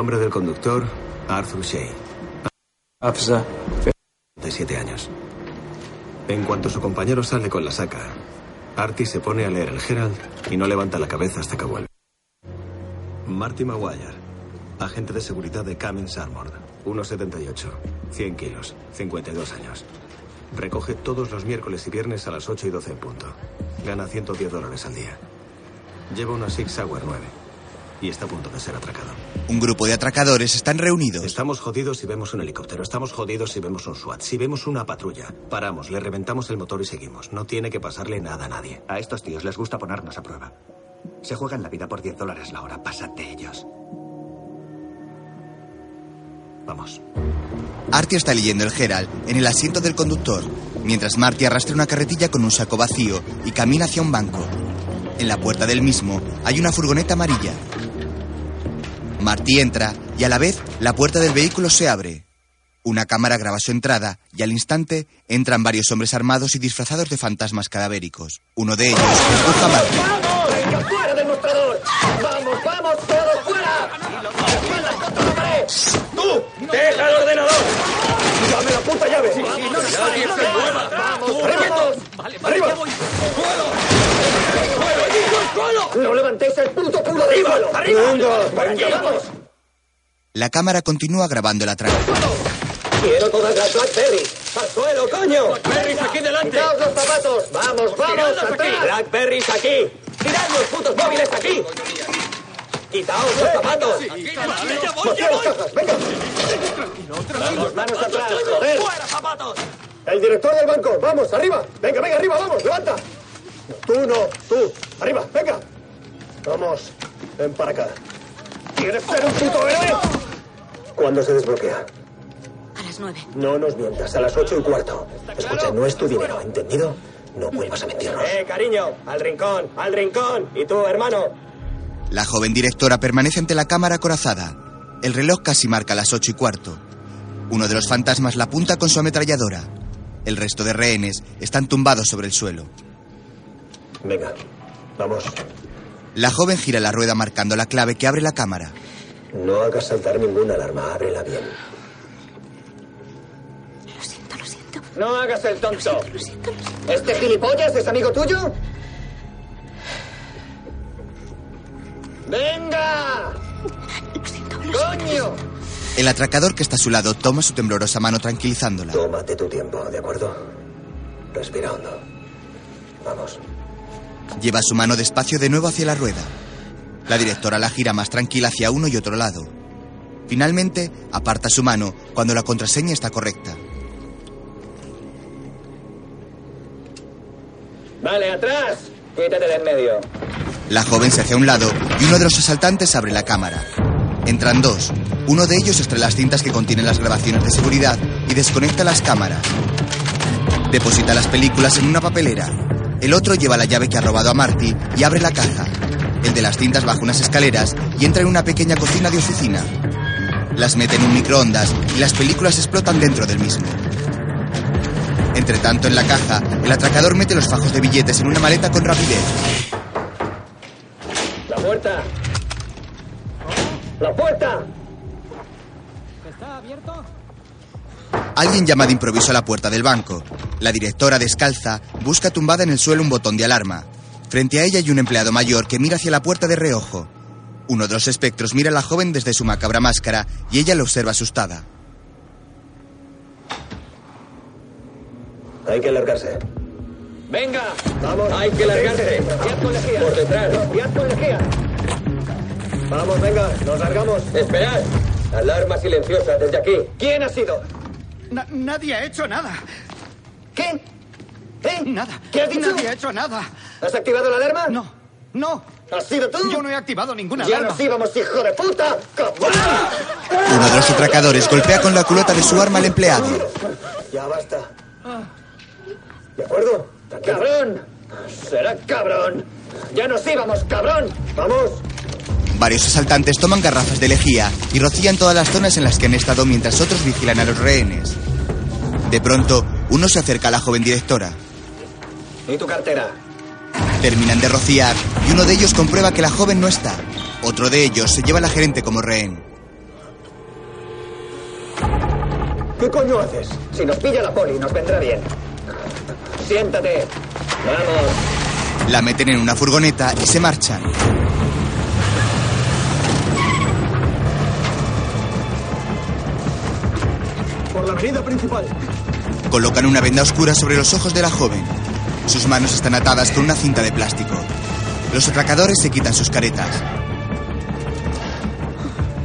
Nombre del conductor, Arthur Shea. De siete años. En cuanto su compañero sale con la saca, Artie se pone a leer el Herald y no levanta la cabeza hasta que vuelve. Marty Maguire, agente de seguridad de Cummins Armored, 1,78, 100 kilos, 52 años. Recoge todos los miércoles y viernes a las 8 y 12 en punto. Gana 110 dólares al día. Lleva una Six Hour 9 y está a punto de ser atracado. Un grupo de atracadores están reunidos. Estamos jodidos si vemos un helicóptero. Estamos jodidos si vemos un SWAT. Si vemos una patrulla, paramos, le reventamos el motor y seguimos. No tiene que pasarle nada a nadie. A estos tíos les gusta ponernos a prueba. Se juegan la vida por 10 dólares la hora. Pasad de ellos. Vamos. Artie está leyendo el Herald en el asiento del conductor, mientras Marty arrastra una carretilla con un saco vacío y camina hacia un banco. En la puerta del mismo hay una furgoneta amarilla. Marty entra y a la vez la puerta del vehículo se abre. Una cámara graba su entrada y al instante entran varios hombres armados y disfrazados de fantasmas cadavéricos. Uno de ellos empuja a Marty. ¡Vamos! ¡Venga, fuera del mostrador! ¡Vamos, vamos, todos fuera! ¡Espaldas contra la pared! ¡Tú! ¡Deja el ordenador! ¡Dame la puta llave! Sí, sí, no ¡Nadie se mueva! ¡Vamos, arriba! Vale, vale, ¡Arriba! voy. ¡No levantéis el puto culo del suelo! ¡Arriba! ¡Venga, vamos! La cámara continúa grabando el atraco. ¡Quiero todas las Blackberries! ¡Al suelo, coño! ¡Blackberries aquí delante! ¡Quitaos los zapatos! ¡Vamos, vamos! ¡Atrás! ¡Blackberries aquí! ¡Tirad los putos móviles aquí! ¡Quitaos los zapatos! ¡Vacía las cajas! ¡Venga! ¡Vamos, manos atrás! ¡Joder! ¡Fuera, zapatos! ¡El director del banco! ¡Vamos, arriba! ¡Venga, venga, arriba, vamos! ¡Levanta! Tú no, tú. Arriba, venga. Vamos, ven para acá. ¿Quieres ser un puto héroe? ¿Cuándo se desbloquea? A las nueve. No nos mientas, a las ocho y cuarto. Escucha, no es tu dinero, ¿entendido? No vuelvas a mentirnos. Eh, cariño, al rincón, al rincón. ¿Y tú, hermano? La joven directora permanece ante la cámara acorazada. El reloj casi marca las ocho y cuarto. Uno de los fantasmas la apunta con su ametralladora. El resto de rehenes están tumbados sobre el suelo. Venga, vamos. La joven gira la rueda marcando la clave que abre la cámara. No hagas saltar ninguna alarma, ábrela bien. Lo siento, lo siento. No hagas el tonto. ¿Este gilipollas es amigo tuyo? ¡Venga! ¡Coño! El atracador que está a su lado toma su temblorosa mano tranquilizándola. Tómate tu tiempo, ¿de acuerdo? Respira hondo. Vamos. Lleva su mano despacio de nuevo hacia la rueda. La directora la gira más tranquila hacia uno y otro lado. Finalmente, aparta su mano cuando la contraseña está correcta. Vale, atrás. Quítate de en medio. La joven se hace a un lado y uno de los asaltantes abre la cámara. Entran dos. Uno de ellos extrae las cintas que contienen las grabaciones de seguridad y desconecta las cámaras. Deposita las películas en una papelera. El otro lleva la llave que ha robado a Marty y abre la caja. El de las cintas baja unas escaleras y entra en una pequeña cocina de oficina. Las mete en un microondas y las películas explotan dentro del mismo. Entre tanto, en la caja, el atracador mete los fajos de billetes en una maleta con rapidez. La puerta. La puerta. ¿Está abierto? Alguien llama de improviso a la puerta del banco. La directora, descalza, busca tumbada en el suelo un botón de alarma. Frente a ella hay un empleado mayor que mira hacia la puerta de reojo. Uno de los espectros mira a la joven desde su macabra máscara y ella lo observa asustada. Hay que largarse. ¡Venga! ¡Vamos! ¡Hay que largarse! ¡Piad con lejía! ¡Por detrás! ¡Piad con lejía! Vamos, venga, nos largamos. ¡Esperad! Alarma silenciosa desde aquí. ¿Quién ha sido? Na- nadie ha hecho nada. ¿Qué? ¿Eh? Nada. ¿Qué has dicho? Nadie ha hecho nada. ¿Has activado la alarma? No, no. ¿Has sido tú? Yo no he activado ninguna ¡Ya alarma. nos íbamos, hijo de puta! ¡Cabrón! Uno de los atracadores golpea con la culota de su arma al empleado. Ya basta. ¿De acuerdo? ¡Cabrón! ¡Será cabrón! ¡Ya nos íbamos, cabrón! ¡Vamos! Varios asaltantes toman garrafas de lejía y rocían todas las zonas en las que han estado mientras otros vigilan a los rehenes. De pronto, uno se acerca a la joven directora. ¿Y tu cartera? Terminan de rociar y uno de ellos comprueba que la joven no está. Otro de ellos se lleva a la gerente como rehén. ¿Qué coño haces? Si nos pilla la poli, nos vendrá bien. Siéntate. Vamos. La meten en una furgoneta y se marchan. Por la avenida principal. Colocan una venda oscura sobre los ojos de la joven. Sus manos están atadas con una cinta de plástico. Los atracadores se quitan sus caretas.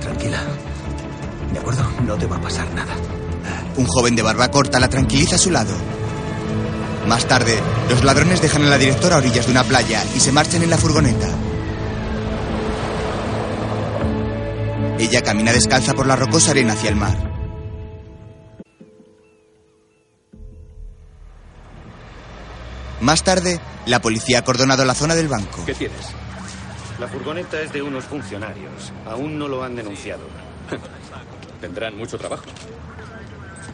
Tranquila. ¿De acuerdo? No te va a pasar nada. Un joven de barba corta la tranquiliza a su lado. Más tarde, los ladrones dejan a la directora a orillas de una playa y se marchan en la furgoneta. Ella camina descalza por la rocosa arena hacia el mar. Más tarde, la policía ha acordonado la zona del banco. ¿Qué tienes? La furgoneta es de unos funcionarios. Aún no lo han denunciado. Tendrán mucho trabajo.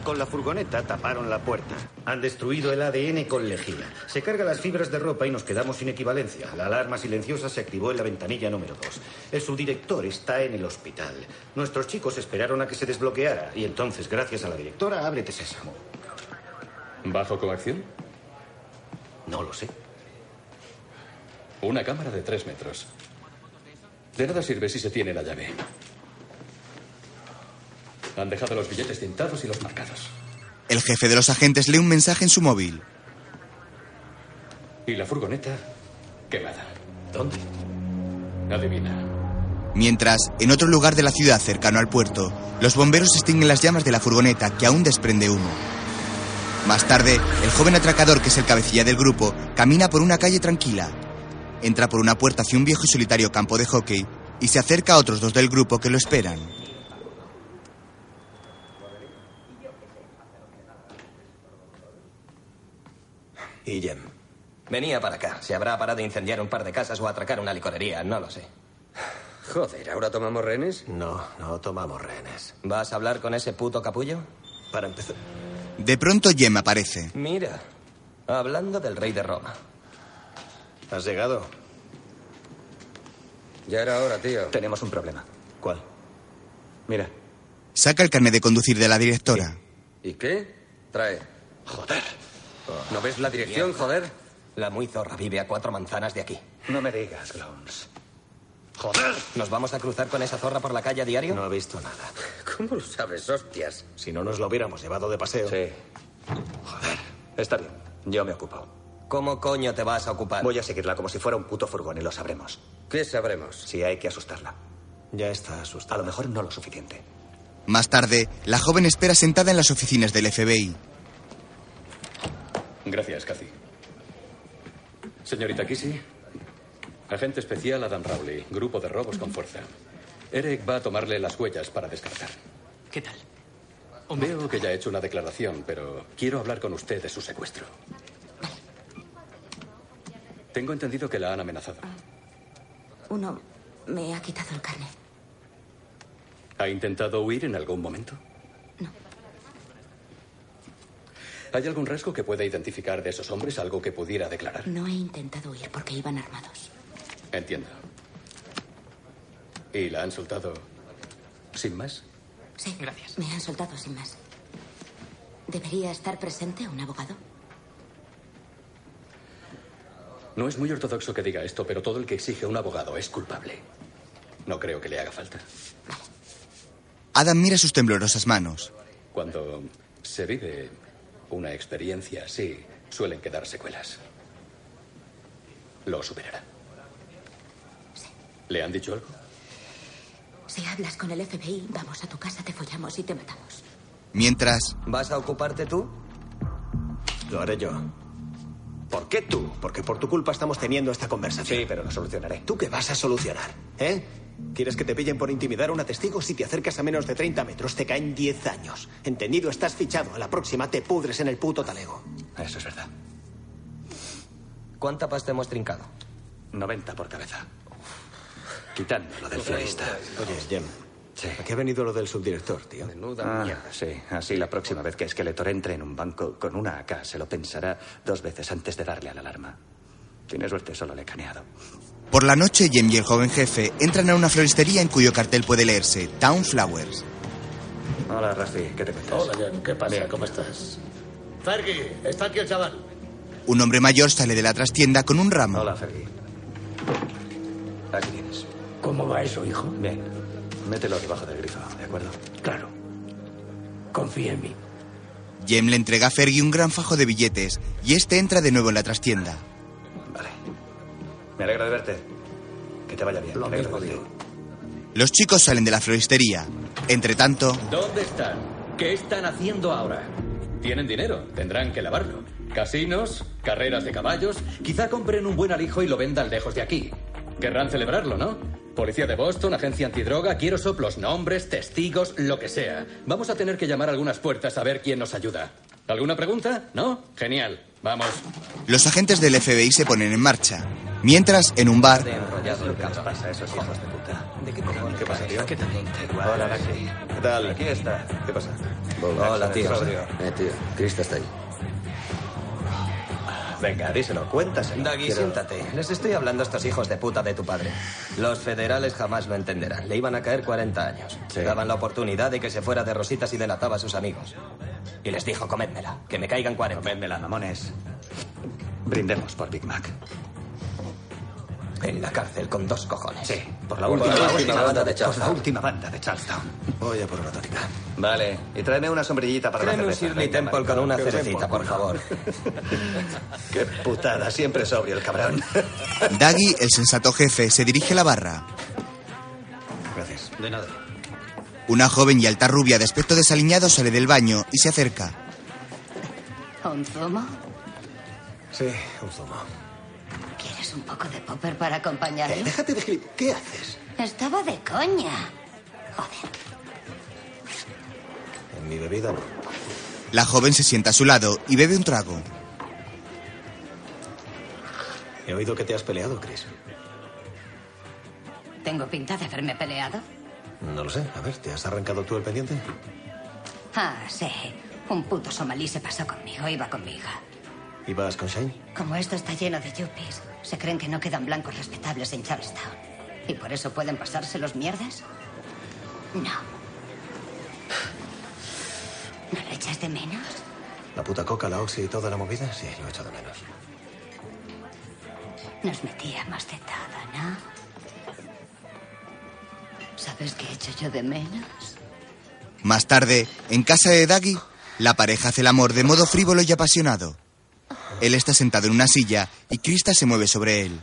Con la furgoneta taparon la puerta. Han destruido el ADN con lejía. Se carga las fibras de ropa y nos quedamos sin equivalencia. La alarma silenciosa se activó en la ventanilla número 2. El subdirector está en el hospital. Nuestros chicos esperaron a que se desbloqueara y entonces, gracias a la directora, ábrete sésamo. ¿Bajo coacción? No lo sé. Una cámara de tres metros. De nada sirve si se tiene la llave. Han dejado los billetes tintados y los marcados. El jefe de los agentes lee un mensaje en su móvil. Y la furgoneta quemada. ¿Dónde? Adivina. Mientras, en otro lugar de la ciudad cercano al puerto, los bomberos extinguen las llamas de la furgoneta que aún desprende humo. Más tarde, el joven atracador, que es el cabecilla del grupo, camina por una calle tranquila. Entra por una puerta hacia un viejo y solitario campo de hockey y se acerca a otros dos del grupo que lo esperan. Y Jem. Venía para acá. Se habrá parado a incendiar un par de casas o a atracar una licorería, no lo sé. Joder, ¿ahora tomamos rehenes? No, no tomamos rehenes. ¿Vas a hablar con ese puto capullo? Para empezar. De pronto Jem aparece. Mira, hablando del rey de Roma. ¿Has llegado? Ya era hora, tío. Tenemos un problema. ¿Cuál? Mira. Saca el carnet de conducir de la directora. ¿Y qué? Trae. Joder. ¿No ves la dirección, joder? La muy zorra vive a cuatro manzanas de aquí. No me digas, Glowns. Joder. ¿Nos vamos a cruzar con esa zorra por la calle a diario? No ha visto nada. ¿Cómo lo sabes, hostias? Si no nos lo hubiéramos llevado de paseo. Sí. Joder. Está bien. Yo me ocupo. ¿Cómo coño te vas a ocupar? Voy a seguirla como si fuera un puto furgón y lo sabremos. ¿Qué sabremos? Si hay que asustarla. Ya está A asustado. lo mejor no lo suficiente. Más tarde, la joven espera sentada en las oficinas del FBI. Gracias, Cathy. Señorita Kissy, agente especial Adam Rowley, grupo de robos con fuerza. Eric va a tomarle las huellas para descartar. ¿Qué tal? Veo que ya ha hecho una declaración, pero quiero hablar con usted de su secuestro. Tengo entendido que la han amenazado. Uno me ha quitado el carnet. ¿Ha intentado huir en algún momento? No. ¿Hay algún rasgo que pueda identificar de esos hombres, algo que pudiera declarar? No he intentado huir porque iban armados. Entiendo. ¿Y la han soltado sin más? Sí. Gracias. Me han soltado sin más. ¿Debería estar presente un abogado? No es muy ortodoxo que diga esto, pero todo el que exige un abogado es culpable. No creo que le haga falta. Adam mira sus temblorosas manos. Cuando se vive una experiencia así, suelen quedar secuelas. Lo superará. ¿Le han dicho algo? Si hablas con el FBI, vamos a tu casa, te follamos y te matamos. Mientras, ¿Vas a ocuparte tú? Lo haré yo. ¿Por qué tú? Porque por tu culpa estamos teniendo esta conversación. Sí, pero lo solucionaré. ¿Tú qué vas a solucionar? ¿Eh? ¿Quieres que te pillen por intimidar a una testigo? Si te acercas a menos de 30 metros, te caen 10 años. ¿Entendido? Estás fichado. A la próxima te pudres en el puto talego. Eso es verdad. ¿Cuánta pasta hemos trincado? 90 por cabeza. Quitando lo del florista. Oye, Jem. ¿A qué ha venido lo del subdirector, tío? Menuda Ah, mierda. sí. Así la próxima vez que Skeletor entre en un banco con una AK se lo pensará dos veces antes de darle a la alarma. Tiene suerte, solo le he caneado. por la noche, Jem y el joven jefe entran a una floristería en cuyo cartel puede leerse Town Flowers. Hola, Rusty. ¿Qué te cuentas? Hola, Jan. ¿Qué pasa? ¿Cómo estás? Fergie, está aquí el chaval. Un hombre mayor sale de la trastienda con un ramo. Hola, Fergie. Aquí tienes. ¿Cómo va eso, hijo? Bien. Mételo debajo del grifo, ¿de acuerdo? Claro. Confía en mí. Jem le entrega a Fergie un gran fajo de billetes y este entra de nuevo en la trastienda. Me alegro de verte. Que te vaya bien. Lo Me mismo de verte. Los chicos salen de la floristería. Entre tanto, ¿Dónde están? ¿Qué están haciendo ahora? Tienen dinero, tendrán que lavarlo. Casinos, carreras de caballos, quizá compren un buen alijo y lo vendan lejos de aquí. Querrán celebrarlo, ¿no? Policía de Boston, agencia antidroga, quiero soplos, nombres, testigos, lo que sea. Vamos a tener que llamar a algunas puertas a ver quién nos ayuda. ¿Alguna pregunta? ¿No? Genial. Vamos. los agentes del FBI se ponen en marcha. Mientras, en un bar, Enrollado lo que les pasa a esos hijos de puta. ¿De qué pasa, tío? ¿Qué tal? Hola, Lucky. ¿Qué tal? Aquí está. ¿Qué pasa? Hola, tío. Eh, tío. Krista está ahí. Venga, díselo, cuéntaselo. Daggy, Quiero- siéntate. Les estoy hablando a estos hijos de puta de tu padre. Los federales jamás lo entenderán. Le iban a caer 40 años. Daban la oportunidad de que se fuera de rositas y delataba a sus amigos. Y les dijo, comédmela, que me caigan 40. Comédmela, mamones. Brindemos por Big Mac. En la cárcel con dos cojones. Sí, por la Por última, la última última banda banda de Por la última banda de Charlestown. Voy a por una tónica. Vale, y tráeme una sombrillita para Tráeme la un cerveza. Shirley Venga, Temple maricón. con una cerecita, por favor. Qué putada, siempre sobrio el cabrón. Daggy, el sensato jefe, se dirige a la barra. Gracias. De nada. Una joven y alta rubia de aspecto desaliñado sale del baño y se acerca. ¿Un zumo? Sí, un zumo. ¿Quieres un poco de popper para acompañarlo? Eh, déjate de gilip... ¿Qué haces? Estaba de coña. Joder. En mi bebida no. La joven se sienta a su lado y bebe un trago. He oído que te has peleado, Chris. ¿Tengo pinta de haberme peleado? No lo sé. A ver, ¿te has arrancado tú el pendiente? Ah, sí. Un puto somalí se pasó conmigo. Iba con mi hija. ¿Ibas con Shane? Como esto está lleno de yuppies, se creen que no quedan blancos respetables en Charlestown. ¿Y por eso pueden pasarse los mierdas? No. ¿No lo echas de menos? La puta coca, la oxi y toda la movida, sí, lo he hecho de menos. Nos metíamos de todo, ¿no? ¿Sabes qué he hecho yo de menos? Más tarde, en casa de Daggy, la pareja hace el amor de modo frívolo y apasionado. Él está sentado en una silla y Krista se mueve sobre él.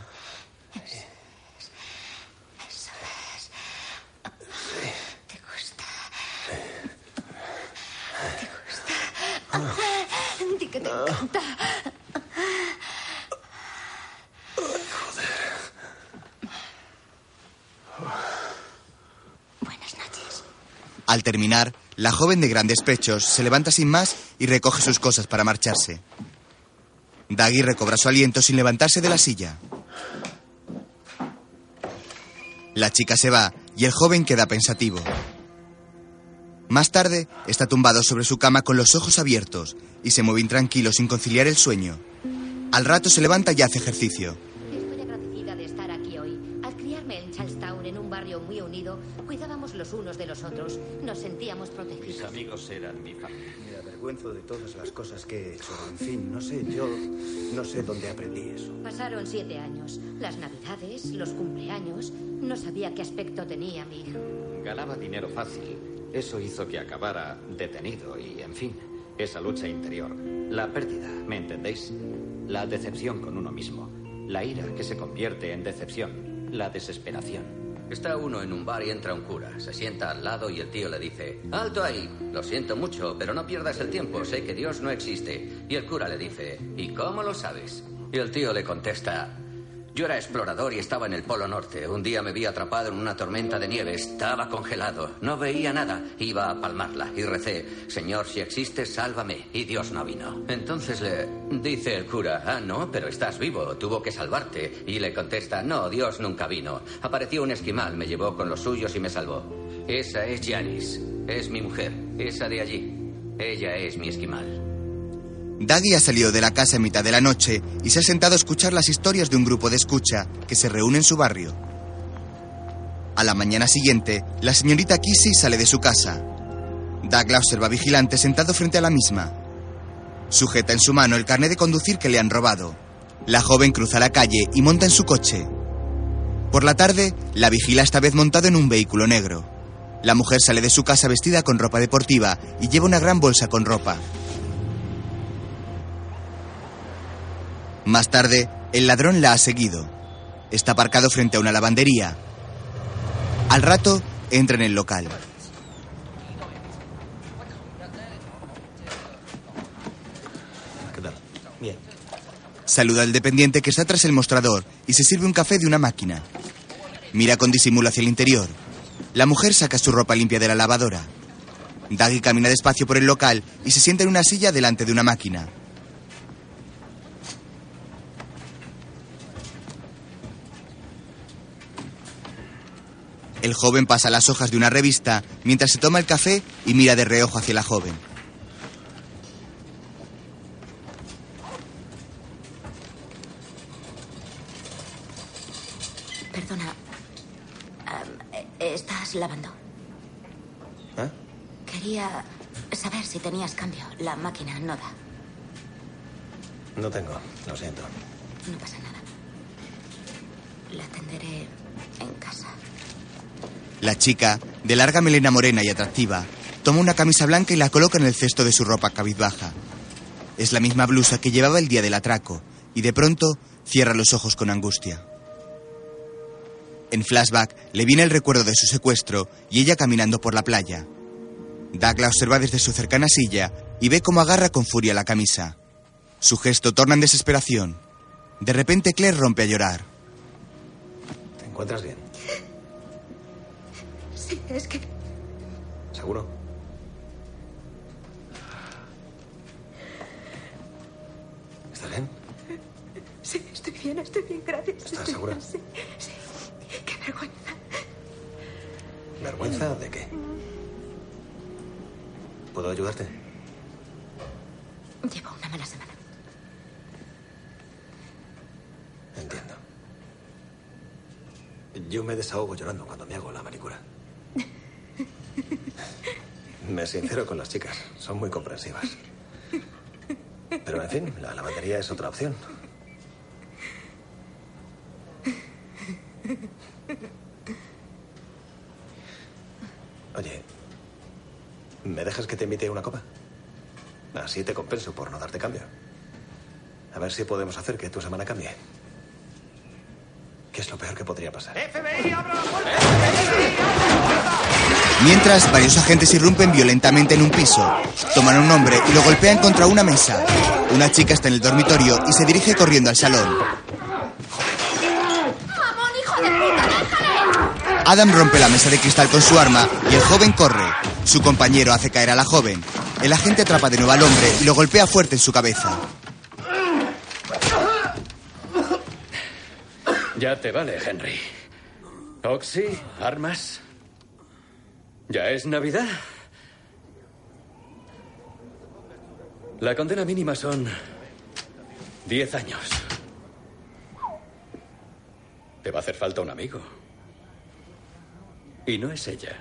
Al terminar, la joven de grandes pechos se levanta sin más y recoge sus cosas para marcharse. Daggy recobra su aliento sin levantarse de la silla. La chica se va y el joven queda pensativo. Más tarde, está tumbado sobre su cama con los ojos abiertos y se mueve intranquilo sin conciliar el sueño. Al rato se levanta y hace ejercicio. De todas las cosas que he hecho. En fin, no sé, yo no sé dónde aprendí eso. Pasaron siete años. Las navidades, los cumpleaños. No sabía qué aspecto tenía mi hijo. Ganaba dinero fácil. Eso hizo que acabara detenido y, en fin, esa lucha interior. La pérdida, ¿me entendéis? La decepción con uno mismo. La ira que se convierte en decepción. La desesperación. Está uno en un bar y entra un cura. Se sienta al lado y el tío le dice, alto ahí, lo siento mucho, pero no pierdas el tiempo, sé que Dios no existe. Y el cura le dice, ¿y cómo lo sabes? Y el tío le contesta, yo era explorador y estaba en el Polo Norte. Un día me vi atrapado en una tormenta de nieve. Estaba congelado. No veía nada. Iba a palmarla y recé, Señor, si existes, sálvame. Y Dios no vino. Entonces le dice el cura, ah, no, pero estás vivo. Tuvo que salvarte. Y le contesta, no, Dios nunca vino. Apareció un esquimal, me llevó con los suyos y me salvó. Esa es Janice. Es mi mujer. Esa de allí. Ella es mi esquimal. Daggy ha salido de la casa en mitad de la noche y se ha sentado a escuchar las historias de un grupo de escucha que se reúne en su barrio. A la mañana siguiente, la señorita Kissy sale de su casa. Doug la observa vigilante sentado frente a la misma. Sujeta en su mano el carnet de conducir que le han robado. La joven cruza la calle y monta en su coche. Por la tarde, la vigila esta vez montado en un vehículo negro. La mujer sale de su casa vestida con ropa deportiva y lleva una gran bolsa con ropa. Más tarde, el ladrón la ha seguido. Está aparcado frente a una lavandería. Al rato, entra en el local. ¿Qué tal? Bien. Saluda al dependiente que está tras el mostrador y se sirve un café de una máquina. Mira con disimulo hacia el interior. La mujer saca su ropa limpia de la lavadora. Daggy camina despacio por el local y se sienta en una silla delante de una máquina. El joven pasa las hojas de una revista mientras se toma el café y mira de reojo hacia la joven. Perdona. Eh, ¿Estás lavando? ¿Eh? Quería saber si tenías cambio. La máquina no da. No tengo, lo siento. No pasa nada. La atenderé en casa. La chica, de larga melena morena y atractiva, toma una camisa blanca y la coloca en el cesto de su ropa cabizbaja. Es la misma blusa que llevaba el día del atraco, y de pronto cierra los ojos con angustia. En flashback le viene el recuerdo de su secuestro y ella caminando por la playa. Doug la observa desde su cercana silla y ve cómo agarra con furia la camisa. Su gesto torna en desesperación. De repente Claire rompe a llorar. ¿Te encuentras bien? Sí, es que ¿Seguro? ¿Estás bien? Sí, estoy bien, estoy bien, gracias. ¿Estás Estoy segura? bien, Sí, sí. Qué vergüenza. ¿Vergüenza de qué? ¿Puedo ayudarte? Llevo una mala semana. Entiendo. Yo me desahogo llorando cuando me hago la manicura. Me sincero con las chicas, son muy comprensivas. Pero en fin, la lavandería es otra opción. Oye, ¿me dejas que te invite a una copa? Así te compenso por no darte cambio. A ver si podemos hacer que tu semana cambie. ¿Qué es lo peor que podría pasar? Mientras, varios agentes irrumpen violentamente en un piso. Toman a un hombre y lo golpean contra una mesa. Una chica está en el dormitorio y se dirige corriendo al salón. ¡Mamón, hijo de puta! Adam rompe la mesa de cristal con su arma y el joven corre. Su compañero hace caer a la joven. El agente atrapa de nuevo al hombre y lo golpea fuerte en su cabeza. Ya te vale, Henry. Oxy, armas. ¿Ya es Navidad? La condena mínima son 10 años. Te va a hacer falta un amigo. Y no es ella.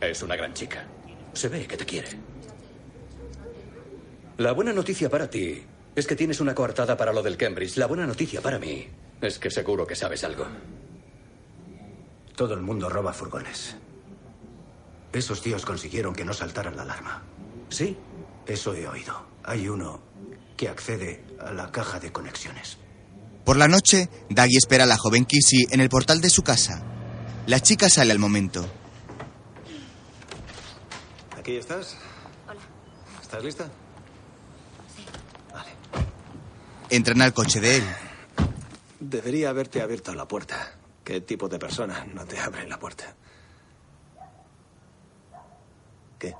Es una gran chica. Se ve que te quiere. La buena noticia para ti es que tienes una coartada para lo del Cambridge. La buena noticia para mí es que seguro que sabes algo. Todo el mundo roba furgones. Esos tíos consiguieron que no saltaran la alarma. ¿Sí? Eso he oído. Hay uno que accede a la caja de conexiones. Por la noche, Daggy espera a la joven Kissy en el portal de su casa. La chica sale al momento. ¿Aquí estás? Hola. ¿Estás lista? Entran al coche de él. Debería haberte abierto la puerta. ¿Qué tipo de persona no te abre la puerta? ¿Qué?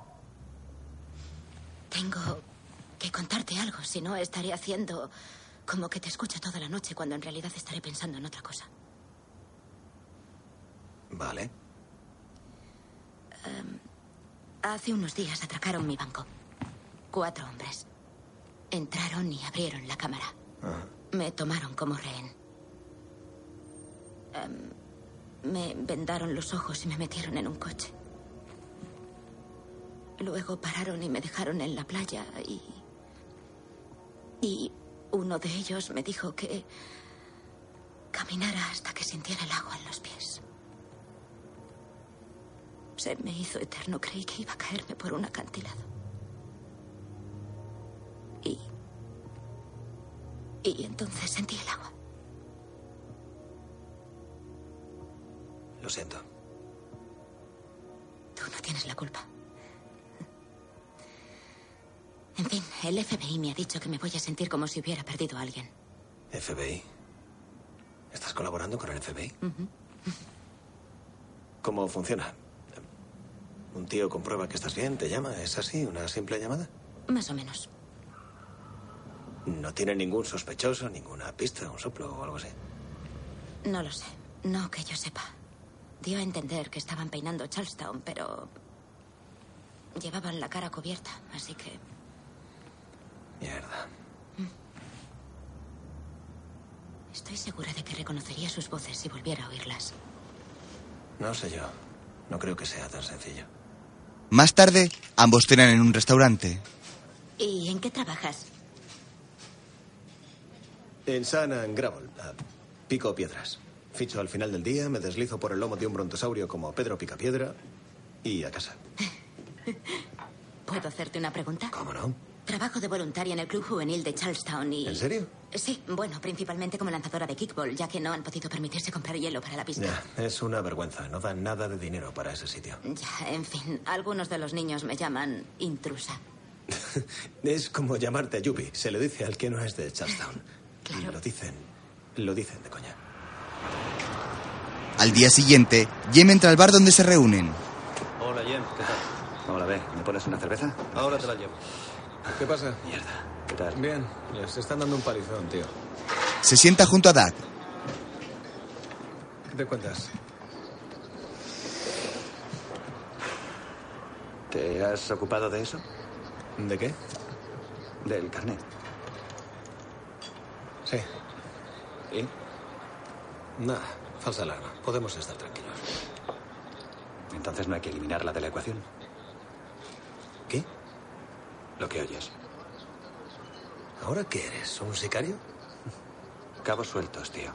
Tengo que contarte algo, si no estaré haciendo como que te escucho toda la noche cuando en realidad estaré pensando en otra cosa. Vale. Em, hace unos días atracaron mi banco. Cuatro hombres. Entraron y abrieron la cámara. Ajá. Me tomaron como rehén. Em, me vendaron los ojos y me metieron en un coche. Luego pararon y me dejaron en la playa y... Y uno de ellos me dijo que caminara hasta que sintiera el agua en los pies. Se me hizo eterno. Creí que iba a caerme por un acantilado. Y... Y entonces sentí el agua. Lo siento. Tú no tienes la culpa. En fin, el FBI me ha dicho que me voy a sentir como si hubiera perdido a alguien. FBI. ¿Estás colaborando con el FBI? ¿Cómo funciona? Un tío comprueba que estás bien, te llama, ¿es así? ¿Una simple llamada? Más o menos. ¿No tiene ningún sospechoso, ninguna pista, un soplo o algo así? No lo sé. No que yo sepa. Dio a entender que estaban peinando Charlestown, pero llevaban la cara cubierta, así que Mierda. estoy segura de que reconocería sus voces si volviera a oírlas. No sé yo. No creo que sea tan sencillo. Más tarde, ambos cenan en un restaurante. ¿Y en qué trabajas? En San Gravel. pico piedras. Ficho al final del día, me deslizo por el lomo de un brontosaurio como Pedro Picapiedra y a casa. ¿Puedo hacerte una pregunta? ¿Cómo no? Trabajo de voluntaria en el Club Juvenil de Charlestown y... ¿En serio? Sí, bueno, principalmente como lanzadora de kickball, ya que no han podido permitirse comprar hielo para la pista. Ya, es una vergüenza. No dan nada de dinero para ese sitio. Ya, en fin, algunos de los niños me llaman intrusa. Es como llamarte Yubi. Se le dice al que no es de Charlestown. Y lo dicen. Lo dicen de coña. Al día siguiente, Jem entra al bar donde se reúnen. Hola, Jem. ¿Qué tal? Hola, ve. ¿Me pones una cerveza? Ahora te la llevo. ¿Qué pasa? Mierda. ¿Qué tal? Bien, les están dando un palizón, tío. Se sienta junto a Doug. ¿Qué te cuentas? ¿Te has ocupado de eso? ¿De qué? Del carnet. Sí. ¿Y? Nada, falsa alarma. Podemos estar tranquilos. Entonces no hay que eliminarla de la ecuación. ¿Qué? Lo que oyes. ¿Ahora qué eres? ¿Un sicario? Cabos sueltos, tío.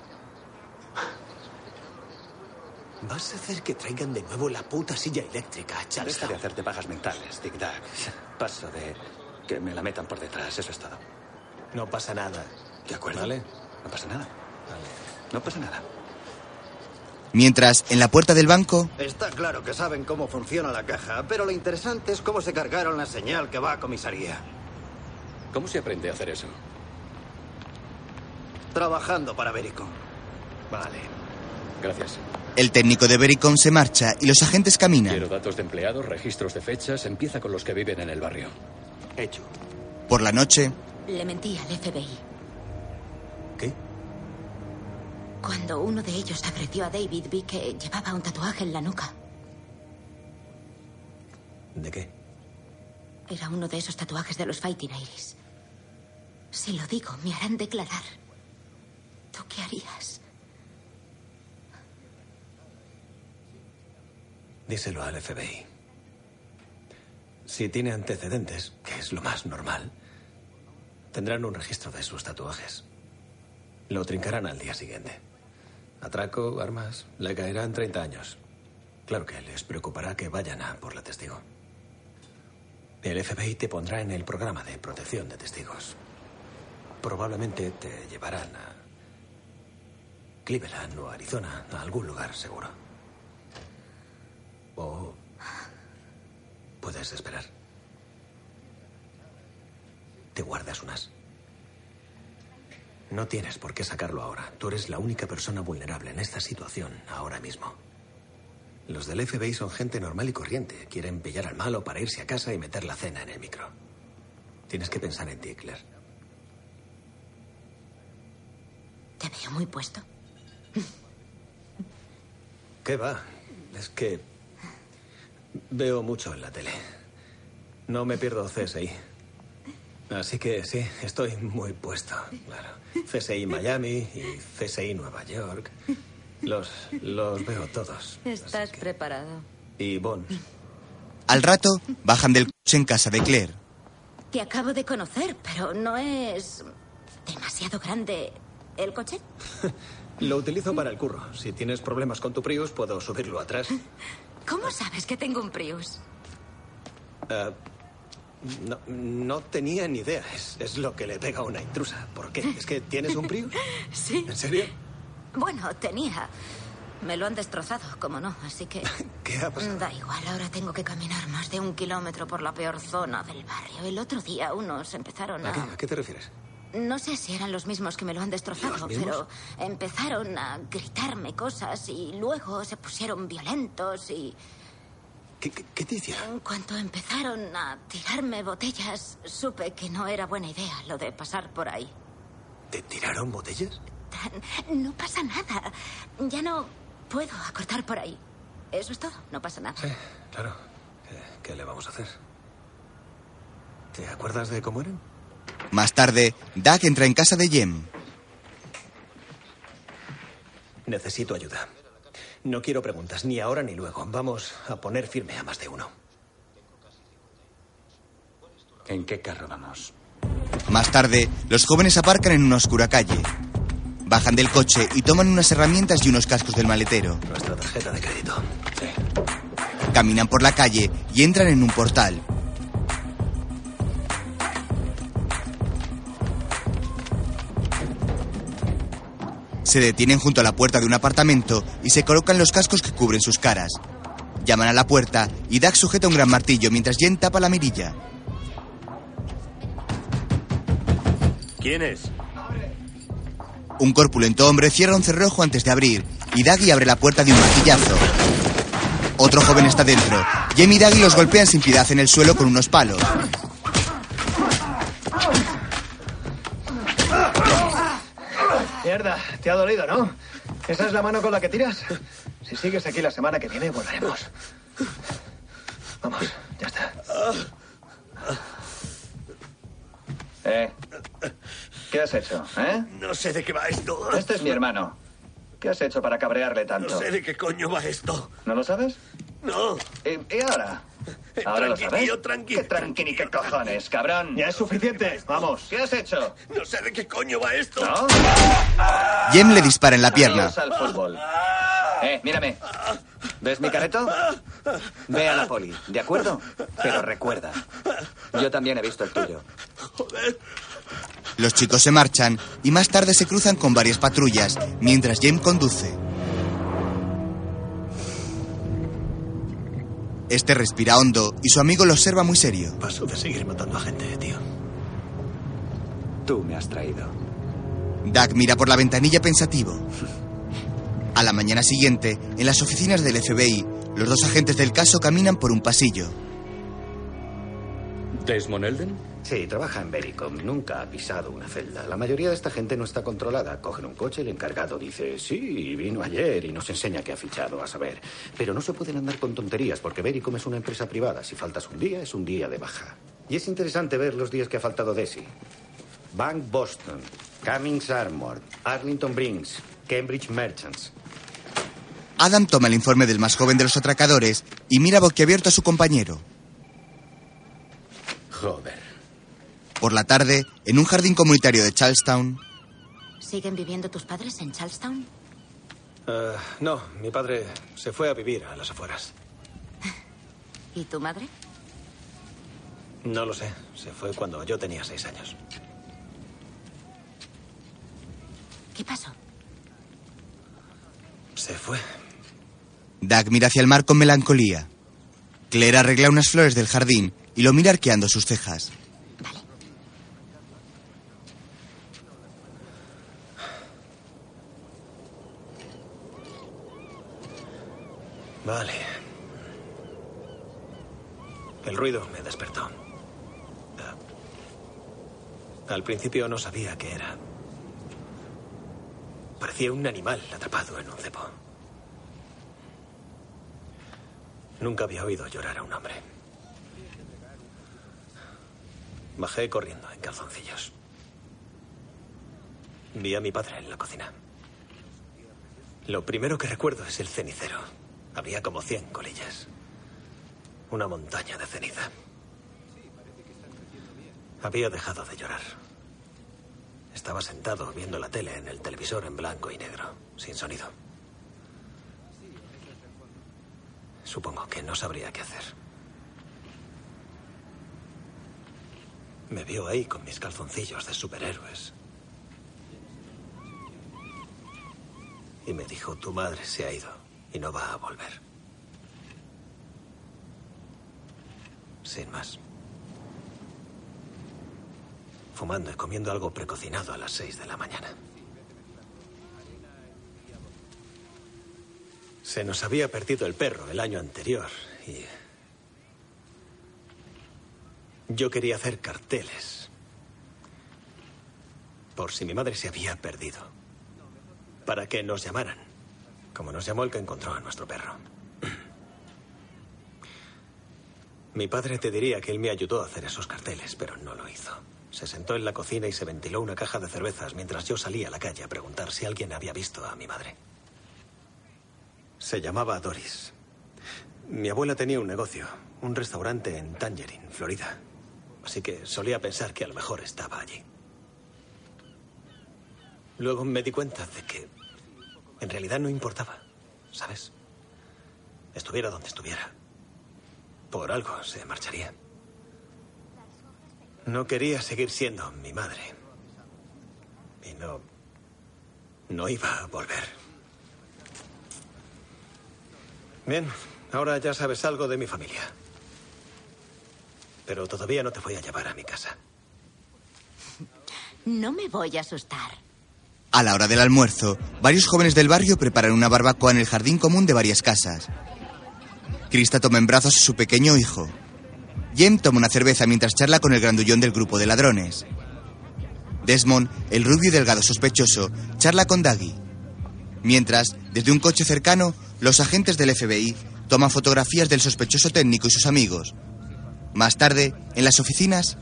Vas a hacer que traigan de nuevo la puta silla eléctrica a Deja de hacerte pajas mentales, Tic Tac. Paso de que me la metan por detrás, eso es todo. No pasa nada. ¿De acuerdo? ¿Vale? No pasa nada. No pasa nada. Mientras, en la puerta del banco, Está claro que saben cómo funciona la caja, pero lo interesante es cómo se cargaron la señal que va a comisaría. ¿Cómo se aprende a hacer eso? Trabajando para Berico. Vale. Gracias. el técnico de Vericom se marcha y los agentes caminan. Quiero datos de empleados, registros de fechas. Empieza con los que viven en el barrio. Hecho. Por la noche, Le mentí al FBI. ¿Qué? Cuando uno de ellos agredió a David, vi que llevaba un tatuaje en la nuca. ¿De qué? Era uno de esos tatuajes de los Fighting Irish. Si lo digo, me harán declarar. ¿Tú qué harías? Díselo al FBI. Si tiene antecedentes, que es lo más normal, tendrán un registro de sus tatuajes. Lo trincarán al día siguiente. Atraco, armas, le caerán 30 años. Claro que les preocupará que vayan a por la testigo. El FBI te pondrá en el programa de protección de testigos. Probablemente te llevarán a Cleveland o Arizona, a algún lugar seguro. O puedes esperar. Te guardas unas. No tienes por qué sacarlo ahora. Tú eres la única persona vulnerable en esta situación ahora mismo. Los del FBI son gente normal y corriente. Quieren pillar al malo para irse a casa y meter la cena en el micro. Tienes que pensar en ti, Claire. Te veo muy puesto. ¿Qué va? Es que veo mucho en la tele. No me pierdo CSI. Así que sí, estoy muy puesto, claro. CSI Miami y CSI Nueva York. Los, los veo todos. Estás preparado. Y Bonds. Al rato, bajan del coche en casa de Claire. Te acabo de conocer, pero no es demasiado grande el coche. Lo utilizo para el curro. Si tienes problemas con tu Prius, puedo subirlo atrás. ¿Cómo sabes que tengo un Prius? Eh, no, no tenía ni idea. Es, es lo que le pega a una intrusa. ¿Por qué? ¿Es que tienes un Prius? Sí. ¿En serio? Bueno, tenía. Me lo han destrozado, como no, así que... ¿Qué ha pasado? Da igual, ahora tengo que caminar más de un kilómetro por la peor zona del barrio. El otro día unos empezaron ¿A qué, a... qué te refieres? No sé si eran los mismos que me lo han destrozado, pero empezaron a gritarme cosas y luego se pusieron violentos y... ¿Qué, qué- qué te hicieron? En cuanto empezaron a tirarme botellas, supe que no era buena idea lo de pasar por ahí. ¿Te tiraron botellas? No pasa nada. Ya no puedo acortar por ahí. Eso es todo, no pasa nada. Sí, claro. ¿Qué, qué le vamos a hacer? ¿Te acuerdas de cómo eran? Más tarde, Doug entra en casa de Jem. Necesito ayuda. No quiero preguntas, ni ahora ni luego. Vamos a poner firme a más de uno. ¿En qué carro vamos? Más tarde, los jóvenes aparcan en una oscura calle. Bajan del coche y toman unas herramientas y unos cascos del maletero. Nuestra tarjeta de crédito. Caminan por la calle y entran en un portal. Se detienen junto a la puerta de un apartamento y se colocan los cascos que cubren sus caras. Llaman a la puerta y Doug sujeta un gran martillo mientras Jen tapa la mirilla. ¿Quién es? Un corpulento hombre cierra un cerrojo antes de abrir y Daggy abre la puerta de un martillazo. Otro joven está dentro. Jem y Daggy los golpean sin piedad en el suelo con unos palos. Mierda, te ha dolido, ¿no? ¿Esa es la mano con la que tiras? Si sigues aquí la semana que viene, volveremos. Vamos, ya está. Eh. ¿Qué has hecho, eh? No sé de qué va esto. Este es mi hermano. ¿Qué has hecho para cabrearle tanto? No sé de qué coño va esto. ¿No lo sabes? No. ¿Y, y ahora? ¿Ahora lo sabes? tío, tranqui. ¿Qué tranqui ni qué cojones, cabrón? Ya es suficiente. Vamos. ¿Qué has hecho? No sé de qué coño va esto. ¿No? Jem le dispara en la pierna. Adiós al fútbol. Eh, mírame. ¿Ves mi careto? Ve a la poli, ¿de acuerdo? Pero recuerda, yo también he visto el tuyo. Los chicos se marchan y más tarde se cruzan con varias patrullas mientras Jem conduce. Este respira hondo y su amigo lo observa muy serio. Paso de seguir matando a gente, tío. Tú me has traído. Doug mira por la ventanilla pensativo. A la mañana siguiente, en las oficinas del FBI, los dos agentes del caso caminan por un pasillo. ¿Desmond Elden? Sí, trabaja en Vericom. Nunca ha pisado una celda. La mayoría de esta gente no está controlada. Cogen un coche, el encargado dice, sí, vino ayer y nos enseña que ha fichado, a saber. Pero no se pueden andar con tonterías porque Vericom es una empresa privada. Si faltas un día, es un día de baja. Y es interesante ver los días que ha faltado Desi. Bank Boston, Cummings Armored, Arlington Brinks, Cambridge Merchants. Adam toma el informe del más joven de los atracadores y mira boquiabierto a su compañero. Joder. Por la tarde, en un jardín comunitario de Charlestown, ¿Siguen viviendo tus padres en Charlestown? Eh, no, mi padre se fue a vivir a las afueras. ¿Y tu madre? No lo sé. Se fue cuando yo tenía seis años. ¿Qué pasó? Se fue. Doug mira hacia el mar con melancolía. Claire arregla unas flores del jardín y lo mira arqueando sus cejas. Vale. El ruido me despertó. Ah. Al principio no sabía qué era. Parecía un animal atrapado en un cepo. Nunca había oído llorar a un hombre. Bajé corriendo en calzoncillos. Vi a mi padre en la cocina. Lo primero que recuerdo es el cenicero. Había como 100 colillas. una montaña de ceniza. Había dejado de llorar. Estaba sentado viendo la tele en el televisor en blanco y negro, sin sonido. Supongo que no sabría qué hacer. Me vio ahí con mis calzoncillos de superhéroes. Y me dijo, tu madre se ha ido y no va a volver. Sin más. Fumando y comiendo algo precocinado a las seis de la mañana. Se nos había perdido el perro el año anterior y yo quería hacer carteles. Por si mi madre se había perdido. Para que nos llamaran. Como nos llamó el que encontró a nuestro perro. Mi padre te diría que él me ayudó a hacer esos carteles, pero no lo hizo. Se sentó en la cocina y se ventiló una caja de cervezas mientras yo salía a la calle a preguntar si alguien había visto a mi madre. Se llamaba Doris. Mi abuela tenía un negocio, un restaurante en Tangerine, Florida. Así que solía pensar que a lo mejor estaba allí. Luego me di cuenta de que en realidad no importaba, ¿sabes? Estuviera donde estuviera. Por algo se marcharía. No quería seguir siendo mi madre. Y no... No iba a volver. Bien, ahora ya sabes algo de mi familia. Pero todavía no te voy a llevar a mi casa. No me voy a asustar. A la hora del almuerzo, varios jóvenes del barrio preparan una barbacoa en el jardín común de varias casas. Krista toma en brazos a su pequeño hijo. Jem toma una cerveza mientras charla con el grandullón del grupo de ladrones. Desmond, el rubio y delgado sospechoso, charla con Daggy. Mientras, desde un coche cercano, los agentes del FBI toman fotografías del sospechoso técnico y sus amigos. Más tarde, en las oficinas.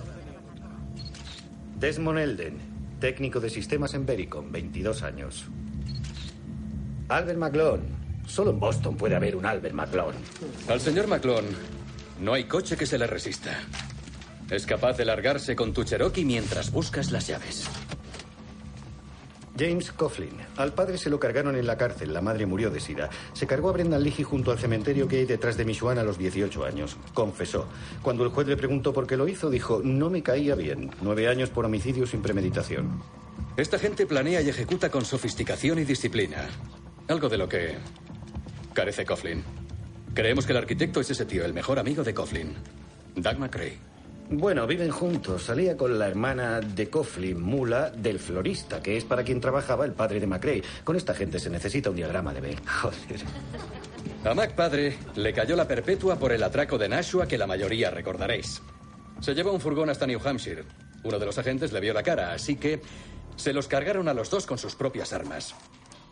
Desmond Elden, técnico de sistemas en Vericom, 22 años. Albert McLeod. Solo en Boston puede haber un Albert McLeod. Al señor McClone no hay coche que se le resista. Es capaz de largarse con tu Cherokee mientras buscas las llaves. James Coughlin. Al padre se lo cargaron en la cárcel. La madre murió de sida. Se cargó a Brendan Leahy junto al cementerio que hay detrás de Michoacán a los 18 años. Confesó. Cuando el juez le preguntó por qué lo hizo, dijo, no me caía bien. Nueve años por homicidio sin premeditación. Esta gente planea y ejecuta con sofisticación y disciplina. Algo de lo que carece Coughlin. Creemos que el arquitecto es ese tío, el mejor amigo de Coughlin. Doug McRae. Bueno, viven juntos. Salía con la hermana de Coughlin, Mula, del florista, que es para quien trabajaba el padre de McRae. Con esta gente se necesita un diagrama de B. Joder. A Mac padre le cayó la perpetua por el atraco de Nashua que la mayoría recordaréis. Se llevó un furgón hasta New Hampshire. Uno de los agentes le vio la cara, así que se los cargaron a los dos con sus propias armas.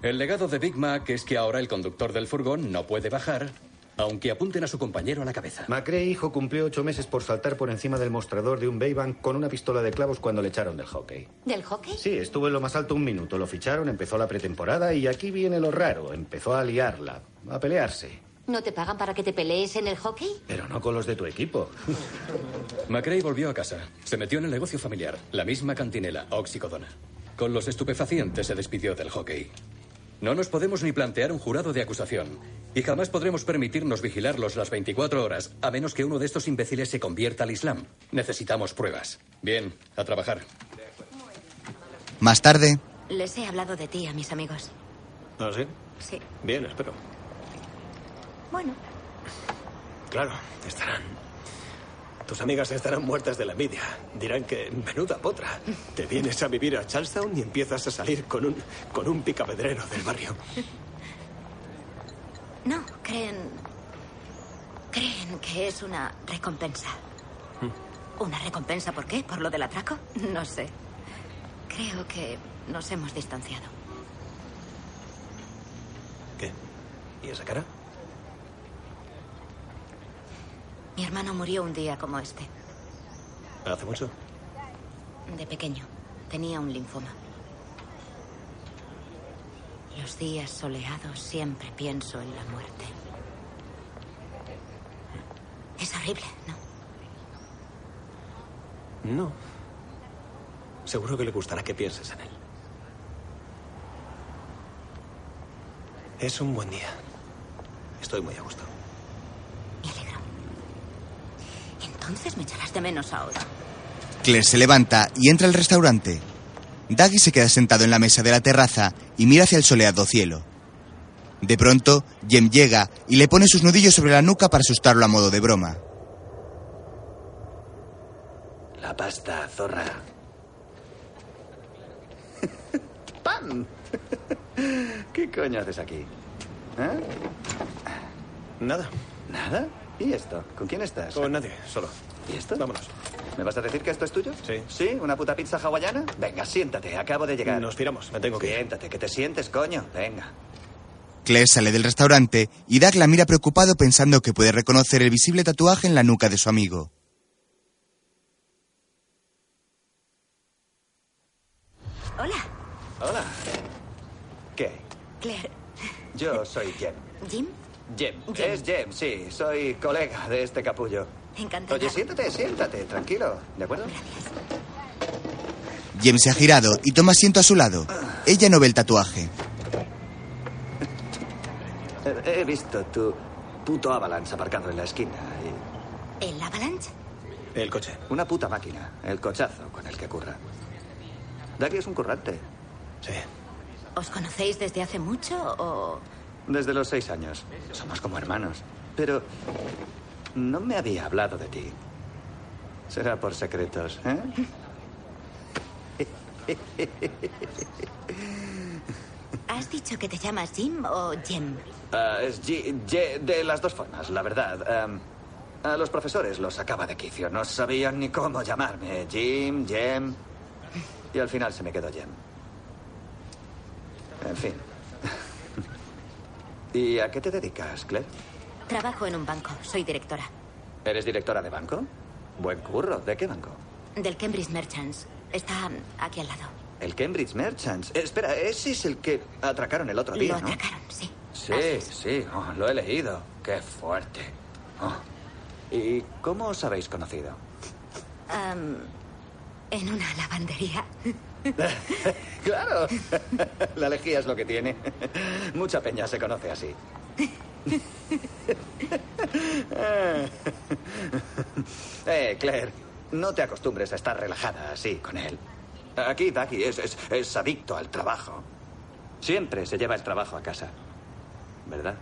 El legado de Big Mac es que ahora el conductor del furgón no puede bajar, aunque apunten a su compañero a la cabeza. McRae, hijo, cumplió ocho meses por saltar por encima del mostrador de un Baybank con una pistola de clavos cuando le echaron del hockey. ¿Del hockey? Sí, estuvo en lo más alto un minuto. Lo ficharon, empezó la pretemporada y aquí viene lo raro. Empezó a liarla, a pelearse. ¿No te pagan para que te pelees en el hockey? Pero no con los de tu equipo. McRae volvió a casa. Se metió en el negocio familiar, la misma cantinela, oxicodona. Con los estupefacientes se despidió del hockey. No nos podemos ni plantear un jurado de acusación. Y jamás podremos permitirnos vigilarlos las 24 horas, a menos que uno de estos imbéciles se convierta al Islam. Necesitamos pruebas. Bien, a trabajar. Más tarde, Les he hablado de ti a mis amigos. ¿Ah, sí? Sí. Bien, espero. Bueno, Claro, estarán. Tus amigas estarán muertas de la envidia. Dirán que, menuda potra, te vienes a vivir a Charlestown y empiezas a salir con un, con un picapedrero del barrio. no, creen. Creen que es una recompensa. ¿Una recompensa por qué? ¿Por lo del atraco? No sé. Creo que nos hemos distanciado. ¿Qué? ¿Y esa cara? Mi hermano murió un día como este, ¿Hace mucho? de pequeño. Tenía un linfoma. Los días soleados siempre pienso en la muerte. Es horrible, ¿no? No. Seguro que le gustará que pienses en él. Es un buen día. Estoy muy a gusto. Entonces me echarás de menos ahora. Claire se levanta y entra al restaurante. Dougie se queda sentado en la mesa de la terraza y mira hacia el soleado cielo. De pronto, Jem llega y le pone sus nudillos sobre la nuca para asustarlo a modo de broma. La pasta, zorra. ¡Pam! ¿Qué coño haces aquí? ¿Eh? Nada. ¿Nada? ¿Y esto? ¿Con quién estás? Con nadie, solo. ¿Y esto? Vámonos. ¿Me vas a decir que esto es tuyo? Sí. ¿Sí? ¿Una puta pizza hawaiana? Venga, siéntate, acabo de llegar. Nos piramos, me tengo que ir. Siéntate, que te sientes, coño. Venga. Claire sale del restaurante y Doug la mira preocupado pensando que puede reconocer el visible tatuaje en la nuca de su amigo. Hola, Hola. ¿Qué? Claire. Yo soy Jem. ¿Jim? Jem. Jem. Es Jem, sí. Soy colega de este capullo. Encantada. Oye, siéntate, siéntate, tranquilo. ¿De acuerdo? Jem se ha girado y toma asiento a su lado. Ella no ve el tatuaje. He, visto tu puto Avalanche aparcado en la esquina. y- ¿El Avalanche? El coche. Una puta máquina. El cochazo con el que curra. Dougie es un currante. Sí. ¿Os conocéis desde hace mucho o...? Desde los seis años. Somos como hermanos. Pero no me había hablado de ti. Será por secretos, ¿eh? ¿Has dicho que te llamas Jim o Jem? Ah, es G- G- de las dos formas, la verdad. Am, a los profesores los sacaba de quicio. No sabían ni cómo llamarme. Jim, Jem. Y al final se me quedó Jem. En fin. ¿Y a qué te dedicas, Claire? Trabajo en un banco. Soy directora. ¿Eres directora de banco? Buen curro. ¿De qué banco? Del Cambridge Merchants. Está aquí al lado. El Cambridge Merchants. Eh, espera, ese es el que atracaron el otro día, Lo ¿no? atracaron, sí. Sí, sí, oh, lo he leído. Qué fuerte. Oh. ¿Y cómo os habéis conocido? En una lavandería. claro. La lejía es lo que tiene. Mucha peña se conoce así. eh, Claire, no te acostumbres a estar relajada así con él. Aquí, Ducky, es, es, es adicto al trabajo. Siempre se lleva el trabajo a casa. ¿Verdad?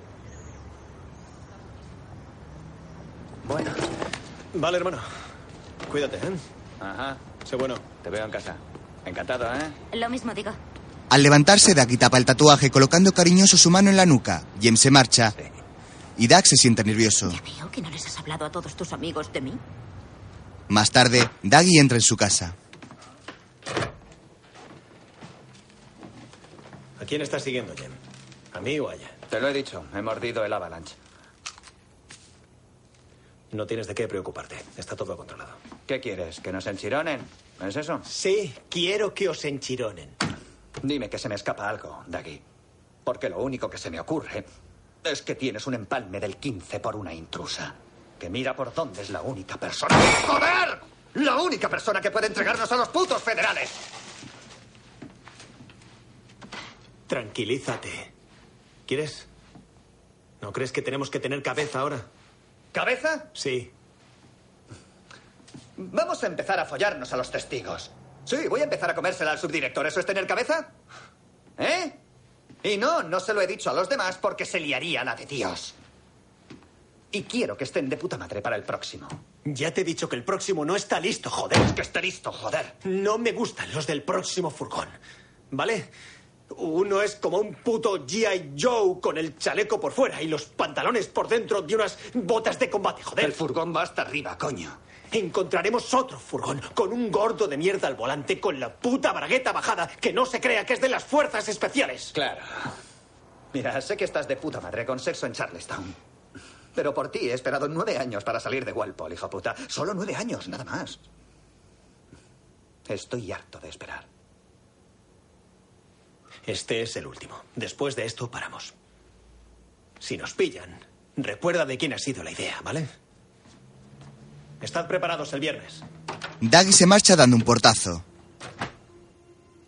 Bueno. Vale, hermano. Cuídate, ¿eh? Ajá. Sé bueno. Te veo en casa. Encantado, ¿eh? Lo mismo digo. Al levantarse, Doug tapa el tatuaje colocando cariñoso su mano en la nuca. Jem se marcha y Doug se siente nervioso. Veo que no les has hablado a todos tus amigos de mí. Más tarde, Dougie entra en su casa. ¿A quién estás siguiendo, Jem? ¿A mí o a ella? Te lo he dicho. He mordido el avalanche. No tienes de qué preocuparte. Está todo controlado. ¿Qué quieres? ¿Que nos enchironen? ¿No es eso? Sí, quiero que os enchironen. Dime que se me escapa algo, Daggy. Porque lo único que se me ocurre es que tienes un empalme del 15 por una intrusa. Que mira por dónde es la única persona. ¡Joder! La única persona que puede entregarnos a los putos federales. Tranquilízate. ¿Quieres? ¿No crees que tenemos que tener cabeza ahora? ¿Cabeza? Sí. Vamos a empezar a follarnos a los testigos. Sí, voy a empezar a comérsela al subdirector. ¿Eso es tener cabeza? ¿Eh? Y no, no se lo he dicho a los demás porque se liaría la de Dios. Y quiero que estén de puta madre para el próximo. Ya te he dicho que el próximo no está listo, joder. Que esté listo, joder. No me gustan los del próximo furgón. ¿Vale? Uno es como un puto G.I. Joe con el chaleco por fuera y los pantalones por dentro de unas botas de combate, joder. El furgón va hasta arriba, coño. Encontraremos otro furgón con un gordo de mierda al volante con la puta bragueta bajada que no se crea que es de las fuerzas especiales. Claro. Mira, sé que estás de puta madre con sexo en Charlestown. Pero por ti he esperado nueve años para salir de Walpole, hijo puta. Solo nueve años, nada más. Estoy harto de esperar. Este es el último. Después de esto paramos. Si nos pillan, recuerda de quién ha sido la idea, ¿vale? Estad preparados el viernes. Daggy se marcha dando un portazo.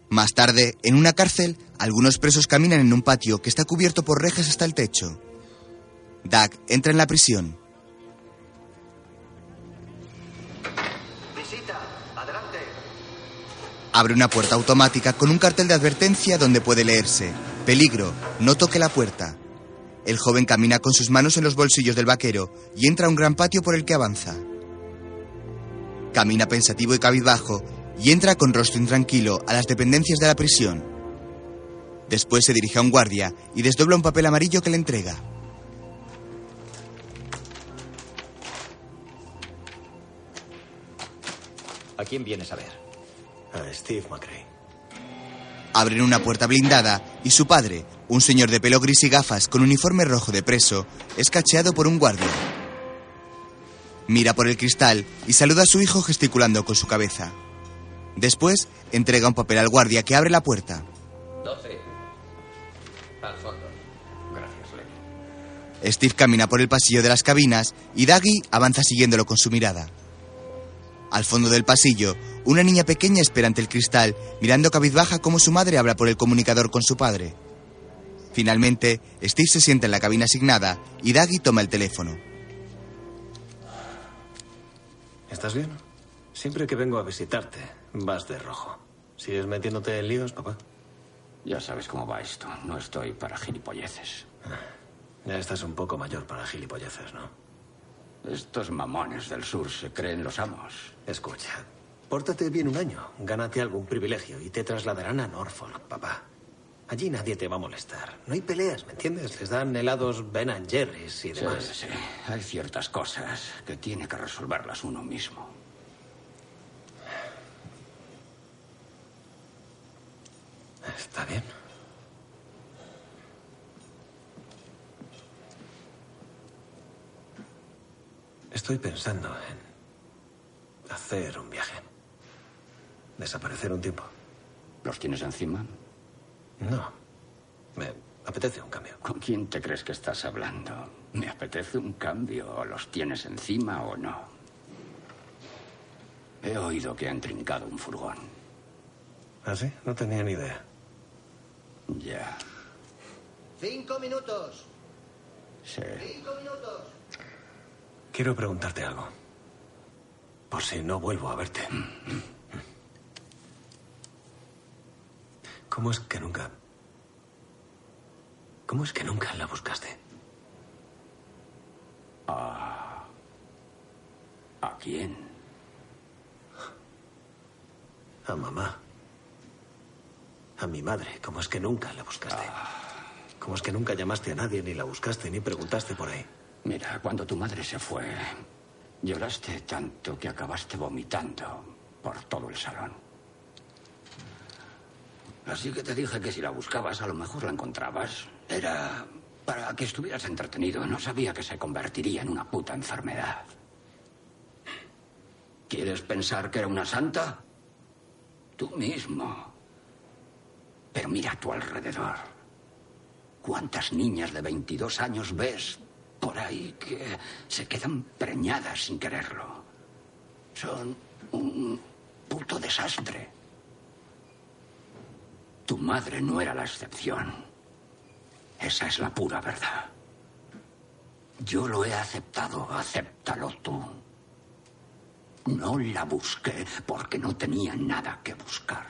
Más tarde, en una cárcel, algunos presos caminan en un patio que está cubierto por rejas hasta el techo. Doug entra en la prisión. Visita, adelante. Abre una puerta automática con un cartel de advertencia donde puede leerse: Peligro, no toque la puerta. El joven camina con sus manos en los bolsillos del vaquero y entra a un gran patio por el que avanza. Camina pensativo y cabizbajo y entra con rostro intranquilo a las dependencias de la prisión. Después se dirige a un guardia y desdobla un papel amarillo que le entrega. ¿A quién vienes a ver? A Steve McRae. Abren una puerta blindada y su padre, un señor de pelo gris y gafas con uniforme rojo de preso, es cacheado por un guardia. Mira por el cristal y saluda a su hijo gesticulando con su cabeza. Después entrega un papel al guardia que abre la puerta. 12. Al fondo. Gracias, Lenny. Steve camina por el pasillo de las cabinas y Daggy avanza siguiéndolo con su mirada. Al fondo del pasillo, una niña pequeña espera ante el cristal, mirando cabizbaja como su madre habla por el comunicador con su padre. Finalmente, Steve se sienta en la cabina asignada y Daggy toma el teléfono. ¿Estás bien? Siempre que vengo a visitarte, vas de rojo. ¿Sigues metiéndote en líos, papá? Ya sabes cómo va esto. No estoy para gilipolleces. Ya estás un poco mayor para gilipolleces, ¿no? Estos mamones del sur se creen los amos. Escucha, pórtate bien un año, gánate algún privilegio y te trasladarán a Norfolk, papá. Allí nadie te va a molestar. No hay peleas, ¿me entiendes? Les dan helados Ben and Jerry's y Sí, demás. sí. Hay ciertas cosas que tiene que resolverlas uno mismo. Está bien. Estoy pensando en hacer un viaje. Desaparecer un tiempo. ¿Los tienes encima? No. Me apetece un cambio. ¿Con quién te crees que estás hablando? ¿Me apetece un cambio? ¿Los tienes encima o no? He oído que han trincado un furgón. ¿Ah, sí? No tenía ni idea. Ya, Cinco minutos. sí. Cinco minutos. Quiero preguntarte algo. Por si no vuelvo a verte. ¿Cómo es que nunca... ¿Cómo es que nunca la buscaste? ¿A quién? A mamá. A mi madre. ¿Cómo es que nunca la buscaste? ¿Cómo es que nunca llamaste a nadie, ni la buscaste, ni preguntaste por ahí? Mira, cuando tu madre se fue, lloraste tanto que acabaste vomitando por todo el salón. Así que te dije que si la buscabas, a lo mejor la encontrabas. Era para que estuvieras entretenido. No sabía que se convertiría en una puta enfermedad. ¿Quieres pensar que era una santa? Tú mismo. Pero mira a tu alrededor. ¿Cuántas niñas de 22 años ves por ahí que se quedan preñadas sin quererlo? Son un puto desastre. Tu madre no era la excepción. Esa es la pura verdad. Yo lo he aceptado, acéptalo tú. No la busqué porque no tenía nada que buscar.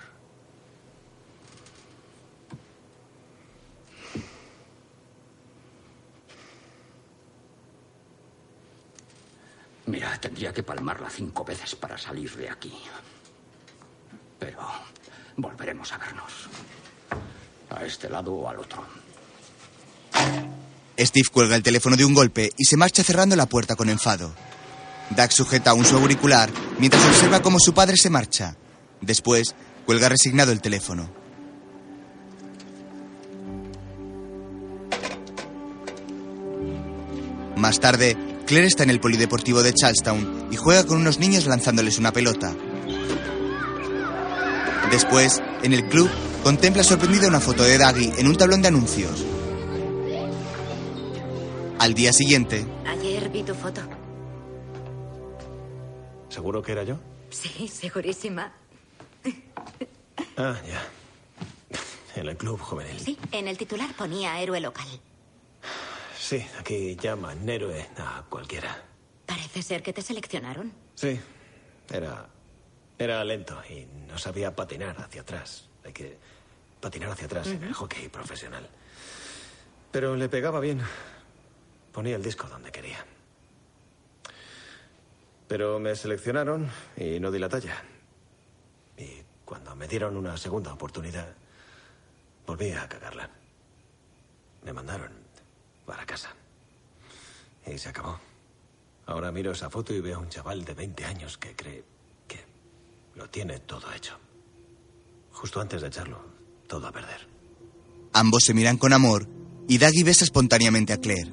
Mira, tendría que palmarla cinco veces para salir de aquí. Pero volveremos a vernos. A este lado o al otro. Steve cuelga el teléfono de un golpe y se marcha cerrando la puerta con enfado. Doug sujeta aún su auricular mientras observa cómo su padre se marcha. Después, cuelga resignado el teléfono. Más tarde, Claire está en el polideportivo de Charlestown y juega con unos niños lanzándoles una pelota. Después, en el club, contempla sorprendida una foto de Daggy en un tablón de anuncios. Al día siguiente, Ayer vi tu foto. ¿Seguro que era yo? Sí, segurísima. Ah, ya. En el club juvenil. Sí, en el titular ponía héroe local. Sí, aquí llaman héroe a cualquiera. Parece ser que te seleccionaron. Sí, era. Era lento y no sabía patinar hacia atrás. Hay que patinar hacia atrás en el hockey profesional. Pero le pegaba bien. Ponía el disco donde quería. Pero me seleccionaron y no di la talla. Y cuando me dieron una segunda oportunidad, volví a cagarla. Me mandaron para casa. Y se acabó. Ahora miro esa foto y veo a un chaval de 20 años que cree lo tiene todo hecho. Justo antes de echarlo todo a perder. Ambos se miran con amor y Daggy besa espontáneamente a Claire.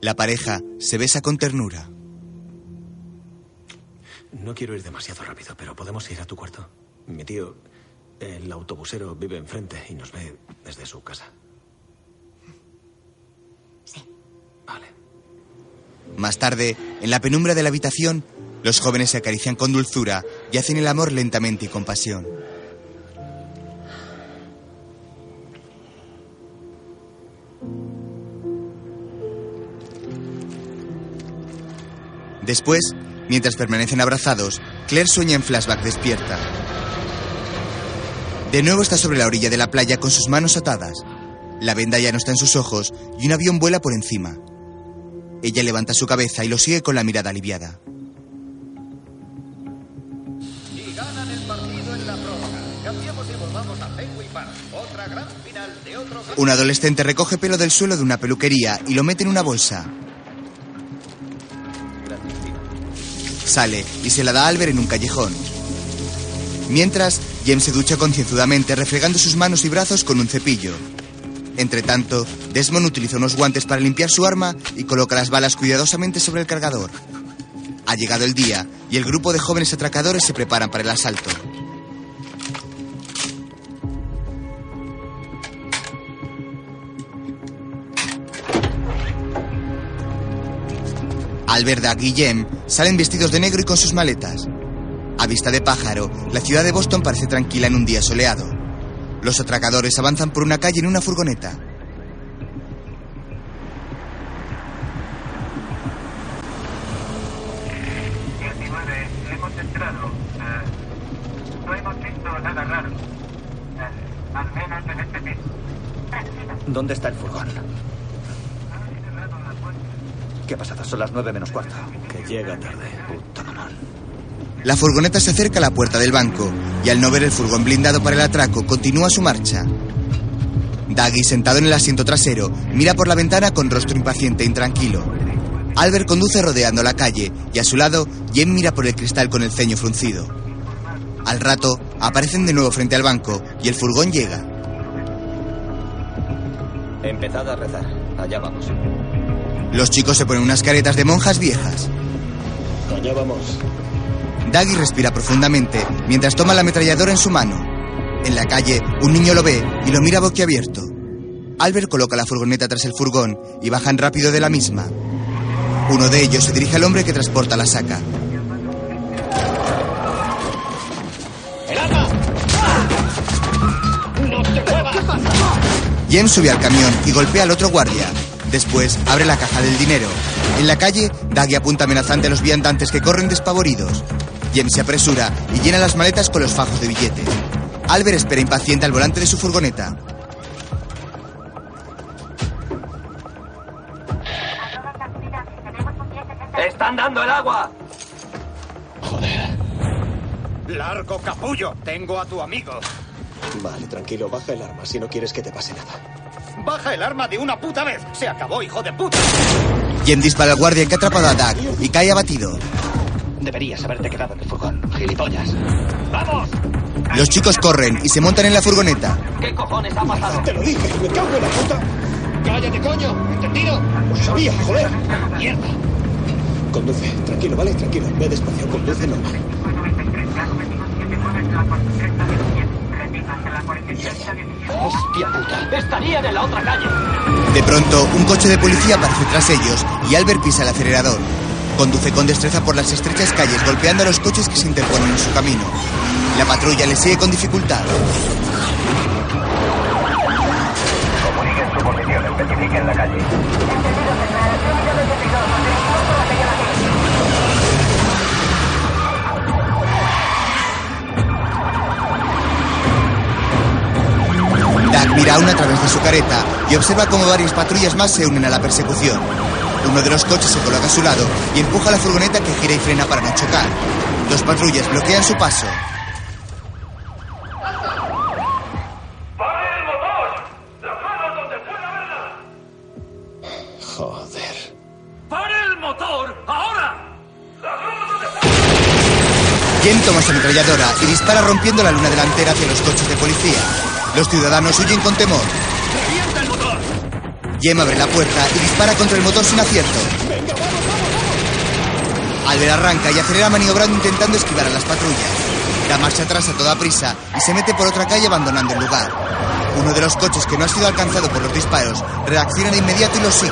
La pareja se besa con ternura. No quiero ir demasiado rápido, pero podemos ir a tu cuarto. Mi tío, el autobusero, vive enfrente y nos ve desde su casa. Más tarde, en la penumbra de la habitación, los jóvenes se acarician con dulzura y hacen el amor lentamente y con pasión. Después, mientras permanecen abrazados, Claire sueña en flashback despierta. De nuevo está sobre la orilla de la playa con sus manos atadas. La venda ya no está en sus ojos y un avión vuela por encima. Ella levanta su cabeza y lo sigue con la mirada aliviada. Y ganan el partido en la prórroga. Cambiemos y volvamos a Fenway Park. Otra gran final de otro... Un adolescente recoge pelo del suelo de una peluquería y lo mete en una bolsa. Sale y se la da a Albert en un callejón. Mientras, James se ducha concienzudamente refregando sus manos y brazos con un cepillo. Entre tanto, Desmond utiliza unos guantes para limpiar su arma y coloca las balas cuidadosamente sobre el cargador. Ha llegado el día y el grupo de jóvenes atracadores se preparan para el asalto. Y Jem salen vestidos de negro y con sus maletas. A vista de pájaro, la ciudad de Boston parece tranquila en un día soleado. Los atracadores avanzan por una calle en una furgoneta. hemos entrado. No hemos visto nada raro. Al menos en piso. ¿Dónde está el furgón? ¿Qué ha pasado? Son las nueve menos cuarto. Que llega tarde. Puta mamón. La furgoneta se acerca a la puerta del banco y al no ver el furgón blindado para el atraco, continúa su marcha. Daggy, sentado en el asiento trasero, mira por la ventana con rostro impaciente e intranquilo. Albert conduce rodeando la calle y a su lado, Jen mira por el cristal con el ceño fruncido. Al rato, aparecen de nuevo frente al banco y el furgón llega. Empezad a rezar. Allá vamos. Los chicos se ponen unas caretas de monjas viejas. Allá vamos. Daggy respira profundamente mientras toma la ametralladora en su mano. En la calle, un niño lo ve y lo mira boquiabierto. Albert coloca la furgoneta tras el furgón y bajan rápido de la misma. Uno de ellos se dirige al hombre que transporta la saca. ¡El arma! Sube al camión y golpea al otro guardia. Después abre la caja del dinero. En la calle, Daggy apunta amenazante a los viandantes que corren despavoridos. James se apresura y llena las maletas con los fajos de billetes. Albert espera impaciente al volante de su furgoneta. ¡Están dando el agua! Largo capullo. Tengo a tu amigo. Vale, tranquilo, baja el arma si no quieres que te pase nada. Baja el arma de una puta vez. Se acabó, hijo de puta. James dispara al guardia que ha atrapado a Doug y cae abatido. Deberías haberte quedado en el furgón, gilipollas. ¡Vamos! Los chicos corren y se montan en la furgoneta. ¿Qué cojones ha pasado? Te lo dije, me cago en la puta. ¡Cállate, coño! ¿Entendido? Lo sabía, joder. ¡Mierda! Conduce, tranquilo, vale, tranquilo. Ve despacio, conduce normal. la 47 a 17. ¡Hostia puta! ¡Estarían en la otra calle! De pronto, un coche de policía aparece tras ellos y Albert pisa el acelerador. Conduce con destreza por las estrechas calles, golpeando a los coches que se interponen en su camino. La patrulla le sigue con dificultad. Comuniquen su posición, mira aún a través de su careta y observa cómo varias patrullas más se unen a la persecución. Uno de los coches se coloca a su lado y empuja la furgoneta que gira y frena para no chocar. Dos patrullas bloquean su paso. Joder. ¡Pare el motor! ¡Ahora! Jen toma su ametralladora y dispara rompiendo la luna delantera hacia los coches de policía. Los ciudadanos huyen con temor. Jem abre la puerta y dispara contra el motor sin acierto. Albert arranca y acelera maniobrando intentando esquivar a las patrullas. Da marcha atrás a toda prisa y se mete por otra calle abandonando el lugar. Uno de los coches que no ha sido alcanzado por los disparos reacciona de inmediato y los sigue.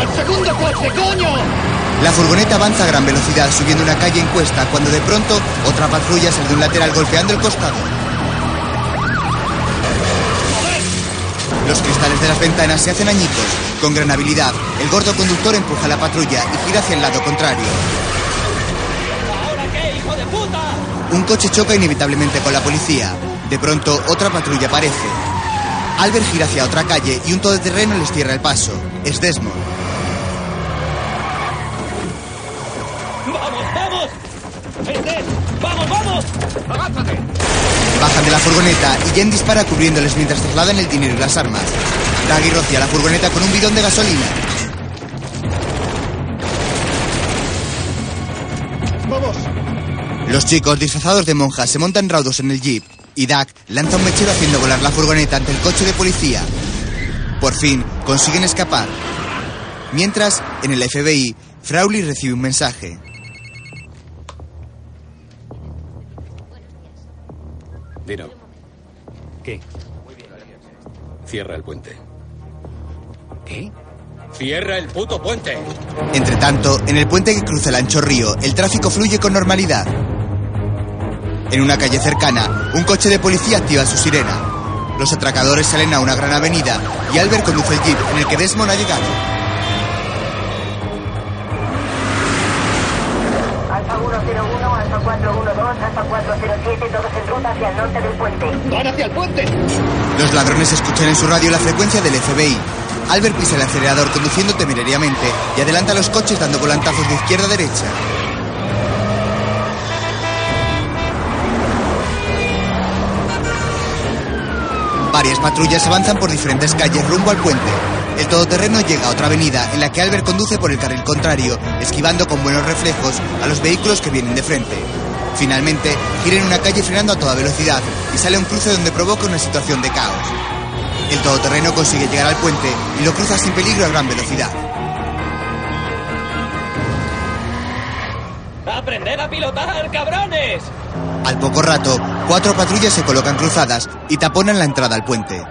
¡El segundo coche, coño! La furgoneta avanza a gran velocidad subiendo una calle en cuesta cuando de pronto otra patrulla sale de un lateral golpeando el costado. Los cristales de las ventanas se hacen añicos. Con gran habilidad, el gordo conductor empuja la patrulla y gira hacia el lado contrario. Un coche choca inevitablemente con la policía. De pronto, otra patrulla aparece. Albert gira hacia otra calle y un todoterreno les cierra el paso. Es Desmond. ¡Vamos, vamos! ¡Vamos, vamos! ¡Agázate! Bajan de la furgoneta y Jen dispara cubriéndoles mientras trasladan el dinero y las armas. Daggy rocía la furgoneta con un bidón de gasolina. ¡Vamos! Los chicos disfrazados de monjas se montan raudos en el jeep y Doug lanza un mechero haciendo volar la furgoneta ante el coche de policía. Por fin consiguen escapar. Mientras, en el FBI, Frauly recibe un mensaje. ¿Qué? Cierra el puente. ¿Qué? ¡Cierra el puto puente! Entre tanto, en el puente que cruza el ancho río, el tráfico fluye con normalidad. En una calle cercana, un coche de policía activa su sirena. Los atracadores salen a una gran avenida y Albert conduce el jeep en el que Desmond ha llegado. 412, Alfa 407, todos en ruta hacia el norte del puente. ¡Van hacia el puente! Los ladrones escuchan en su radio la frecuencia del FBI. Albert pisa el acelerador conduciendo temerariamente y adelanta los coches dando volantazos de izquierda a derecha. Varias patrullas avanzan por diferentes calles rumbo al puente. El todoterreno llega a otra avenida en la que Albert conduce por el carril contrario, esquivando con buenos reflejos a los vehículos que vienen de frente. Finalmente, gira en una calle frenando a toda velocidad y sale a un cruce donde provoca una situación de caos. El todoterreno consigue llegar al puente y lo cruza sin peligro a gran velocidad. ¡Aprended a pilotar, cabrones! Al poco rato, cuatro patrullas se colocan cruzadas y taponan la entrada al puente.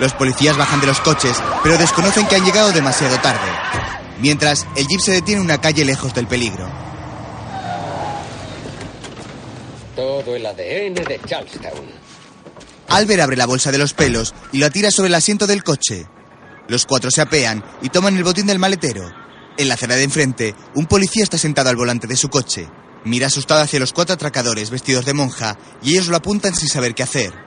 Los policías bajan de los coches, pero desconocen que han llegado demasiado tarde. Mientras, el jeep se detiene en una calle lejos del peligro. Todo el ADN de Charlestown. Albert abre la bolsa de los pelos y lo tira sobre el asiento del coche. Los cuatro se apean y toman el botín del maletero. En la acera de enfrente, un policía está sentado al volante de su coche. Mira asustado hacia los cuatro atracadores vestidos de monja y ellos lo apuntan sin saber qué hacer.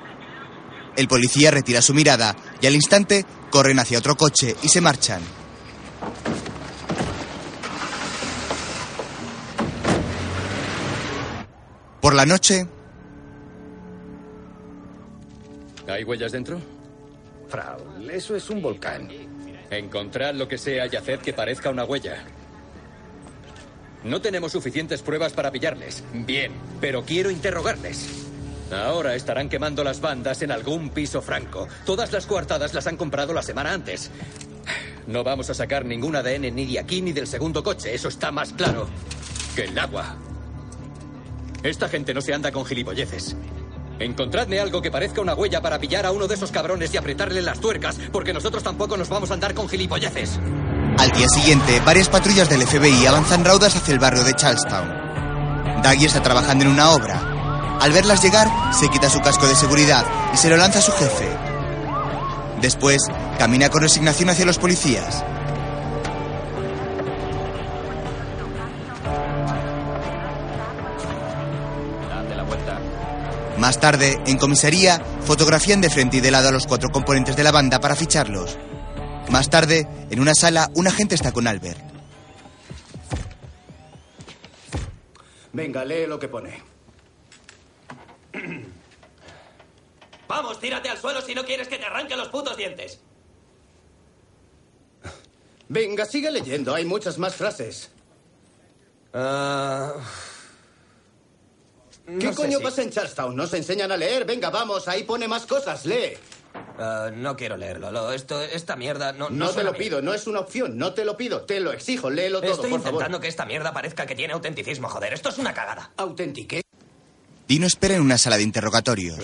El policía retira su mirada y al instante corren hacia otro coche y se marchan. Por la noche, ¿Hay huellas dentro? Frau, eso es un volcán. Encontrad lo que sea y haced que parezca una huella. No tenemos suficientes pruebas para pillarles. Bien, pero quiero interrogarles. Ahora estarán quemando las bandas en algún piso franco. Todas las coartadas las han comprado la semana antes. No vamos a sacar ningún ADN ni de aquí ni del segundo coche. Eso está más claro que el agua. Esta gente no se anda con gilipolleces. Encontradme algo que parezca una huella para pillar a uno de esos cabrones y apretarle las tuercas, porque nosotros tampoco nos vamos a andar con gilipolleces. Al día siguiente, varias patrullas del FBI avanzan raudas hacia el barrio de Charlestown. Daggy está trabajando en una obra. Al verlas llegar, se quita su casco de seguridad y se lo lanza a su jefe. Después, camina con resignación hacia los policías. Más tarde, en comisaría, fotografían de frente y de lado a los cuatro componentes de la banda para ficharlos. Más tarde, en una sala, un agente está con Albert. Venga, lee lo que pone. Vamos, tírate al suelo si no quieres que te arranque los putos dientes. Venga, sigue leyendo. Hay muchas más frases. Ah, ¿Qué no coño si- pasa en Charlestown? Nos enseñan a leer. Venga, vamos, ahí pone más cosas. Lee. ah, no quiero leerlo. Lo- esto, esta mierda no, No, te lo pido, no es una opción. No te lo pido, te lo exijo. Léelo todo, Estoy por favor. intentando que esta mierda parezca que tiene autenticismo, joder. Esto es una cagada. ¿Autentique? Dino espera en una sala de interrogatorios.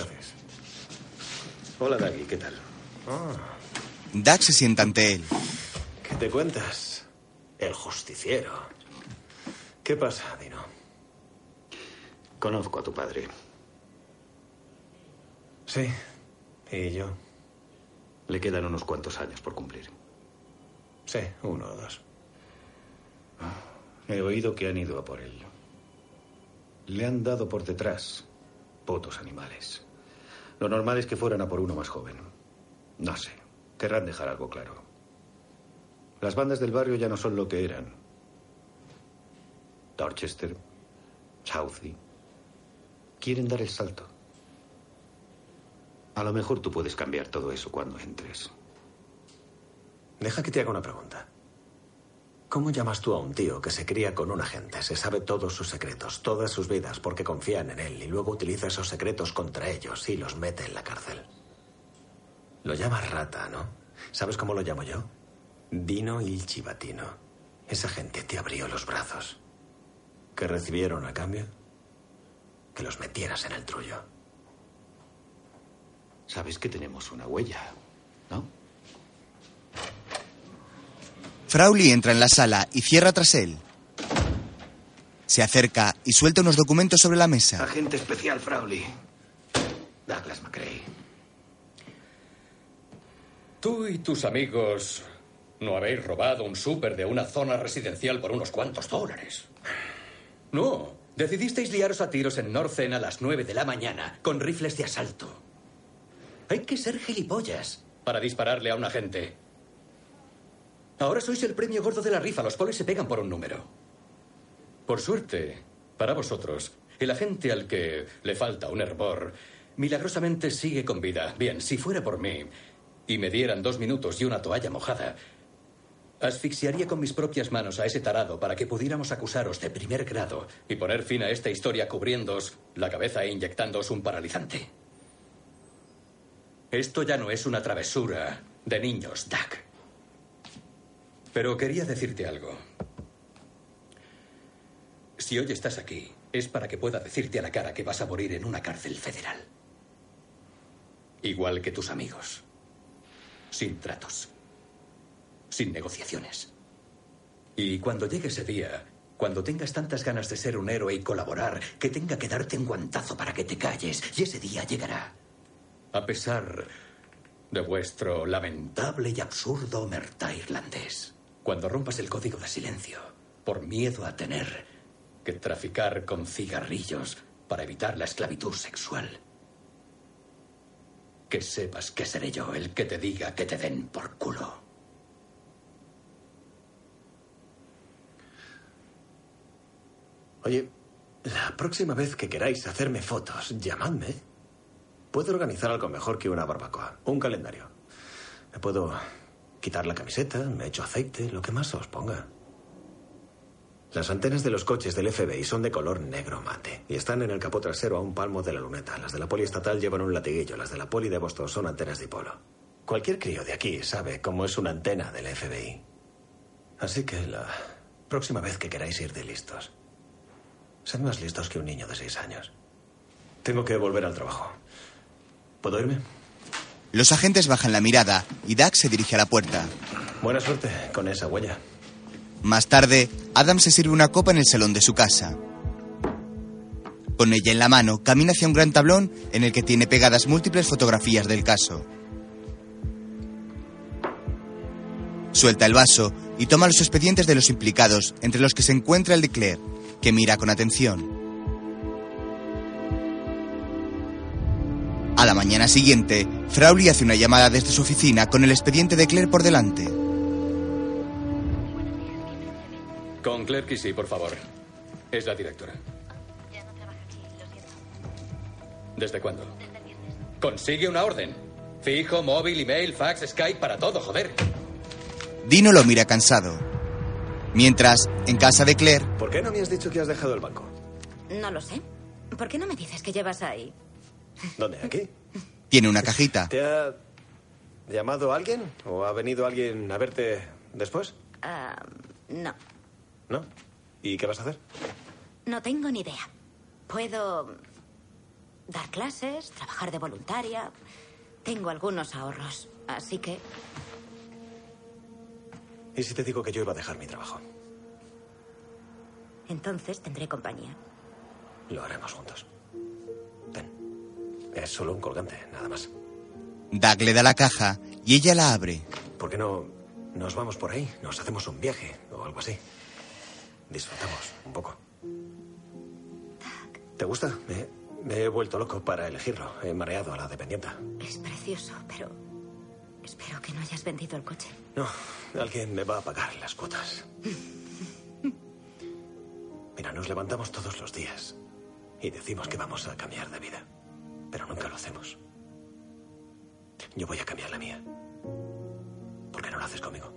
Hola, Daggy, ¿qué tal? Doug se sienta ante él. ¿Qué te cuentas? El justiciero. ¿Qué pasa, Dino? Conozco a tu padre. Sí. ¿Y yo? Le quedan unos cuantos años por cumplir. Sí, uno o dos. He oído que han ido a por él. Le han dado por detrás. Putos animales. Lo normal es que fueran a por uno más joven. No sé. Querrán dejar algo claro. Las bandas del barrio ya no son lo que eran. Dorchester, Southie. Quieren dar el salto. A lo mejor tú puedes cambiar todo eso cuando entres. Deja que te haga una pregunta. ¿Cómo llamas tú a un tío que se cría con un agente, se sabe todos sus secretos, todas sus vidas, porque confían en él y luego utiliza esos secretos contra ellos y los mete en la cárcel? Lo llamas rata, ¿no? ¿Sabes cómo lo llamo yo? Dino il Chivatino. Esa gente te abrió los brazos. ¿Qué recibieron a cambio? Que los metieras en el trullo. Sabes que tenemos una huella, ¿no? Frowley entra en la sala y cierra tras él. Se acerca y suelta unos documentos sobre la mesa. Agente especial Frowley. Douglas McCrae. Tú y tus amigos no habéis robado un súper de una zona residencial por unos cuantos dólares. No, decidisteis liaros a tiros en Northern a las 9 de la mañana con rifles de asalto. Hay que ser gilipollas para dispararle a un agente. Ahora sois el premio gordo de la rifa. Los polis se pegan por un número. Por suerte, para vosotros, el agente al que le falta un hervor milagrosamente sigue con vida. Bien, si fuera por mí y me dieran dos minutos y una toalla mojada, asfixiaría con mis propias manos a ese tarado para que pudiéramos acusaros de primer grado y poner fin a esta historia cubriéndoos la cabeza e inyectándoos un paralizante. Esto ya no es una travesura de niños, Doug. Pero quería decirte algo. Si hoy estás aquí, es para que pueda decirte a la cara que vas a morir en una cárcel federal. Igual que tus amigos. Sin tratos. Sin negociaciones. Y cuando llegue ese día, cuando tengas tantas ganas de ser un héroe y colaborar, que tenga que darte un guantazo para que te calles, y ese día llegará. A pesar de vuestro lamentable y absurdo omertá irlandés. Cuando rompas el código de silencio, por miedo a tener que traficar con cigarrillos para evitar la esclavitud sexual. Que sepas que seré yo el que te diga que te den por culo. Oye, la próxima vez que queráis hacerme fotos, llamadme. Puedo organizar algo mejor que una barbacoa. Un calendario. Me puedo quitar la camiseta, me echo aceite, lo que más os ponga. Las antenas de los coches del FBI son de color negro mate y están en el capó trasero a un palmo de la luneta. Las de la poli estatal llevan un latiguillo, las de la poli de Boston son antenas dipolo. Cualquier crío de aquí sabe cómo es una antena del FBI. Así que la próxima vez que queráis ir de listos, sed más listos que un niño de seis años. Tengo que volver al trabajo. ¿Puedo irme? Los agentes bajan la mirada y Doug se dirige a la puerta. Buena suerte con esa huella. Más tarde, Adam se sirve una copa en el salón de su casa. Con ella en la mano, camina hacia un gran tablón en el que tiene pegadas múltiples fotografías del caso. Suelta el vaso y toma los expedientes de los implicados, entre los que se encuentra el de Claire, que mira con atención. A la mañana siguiente, Frauly hace una llamada desde su oficina con el expediente de Claire por delante. Con Claire Kissy, por favor. Es la directora. ¿Desde cuándo? Consigue una orden. Fijo, móvil, email, fax, Skype, para todo, joder. Dino lo mira cansado. Mientras, en casa de Claire, ¿Por qué no me has dicho que has dejado el banco? No lo sé. ¿Por qué no me dices que llevas ahí? ¿Dónde? ¿Aquí? tiene una cajita. ¿Te ha llamado alguien? ¿O ha venido alguien a verte después? Ah, no, ¿No? ¿Y qué vas a hacer? no tengo ni idea. Puedo dar clases, trabajar de voluntaria. Tengo algunos ahorros, así que ¿Y si te digo que yo iba a dejar mi trabajo? entonces tendré compañía. Lo haremos juntos. Es solo un colgante, nada más. Doug le da la caja y ella la abre. ¿Por qué no nos vamos por ahí? Nos hacemos un viaje o algo así. Disfrutamos un poco. ¿Te gusta? Me, me he vuelto loco para elegirlo. He mareado a la dependienta. Es precioso, pero espero que no hayas vendido el coche. No, alguien me va a pagar las cuotas. Mira, nos levantamos todos los días y decimos que vamos a cambiar de vida, pero nunca lo hacemos. Yo voy a cambiar la mía. ¿Por qué no lo haces conmigo?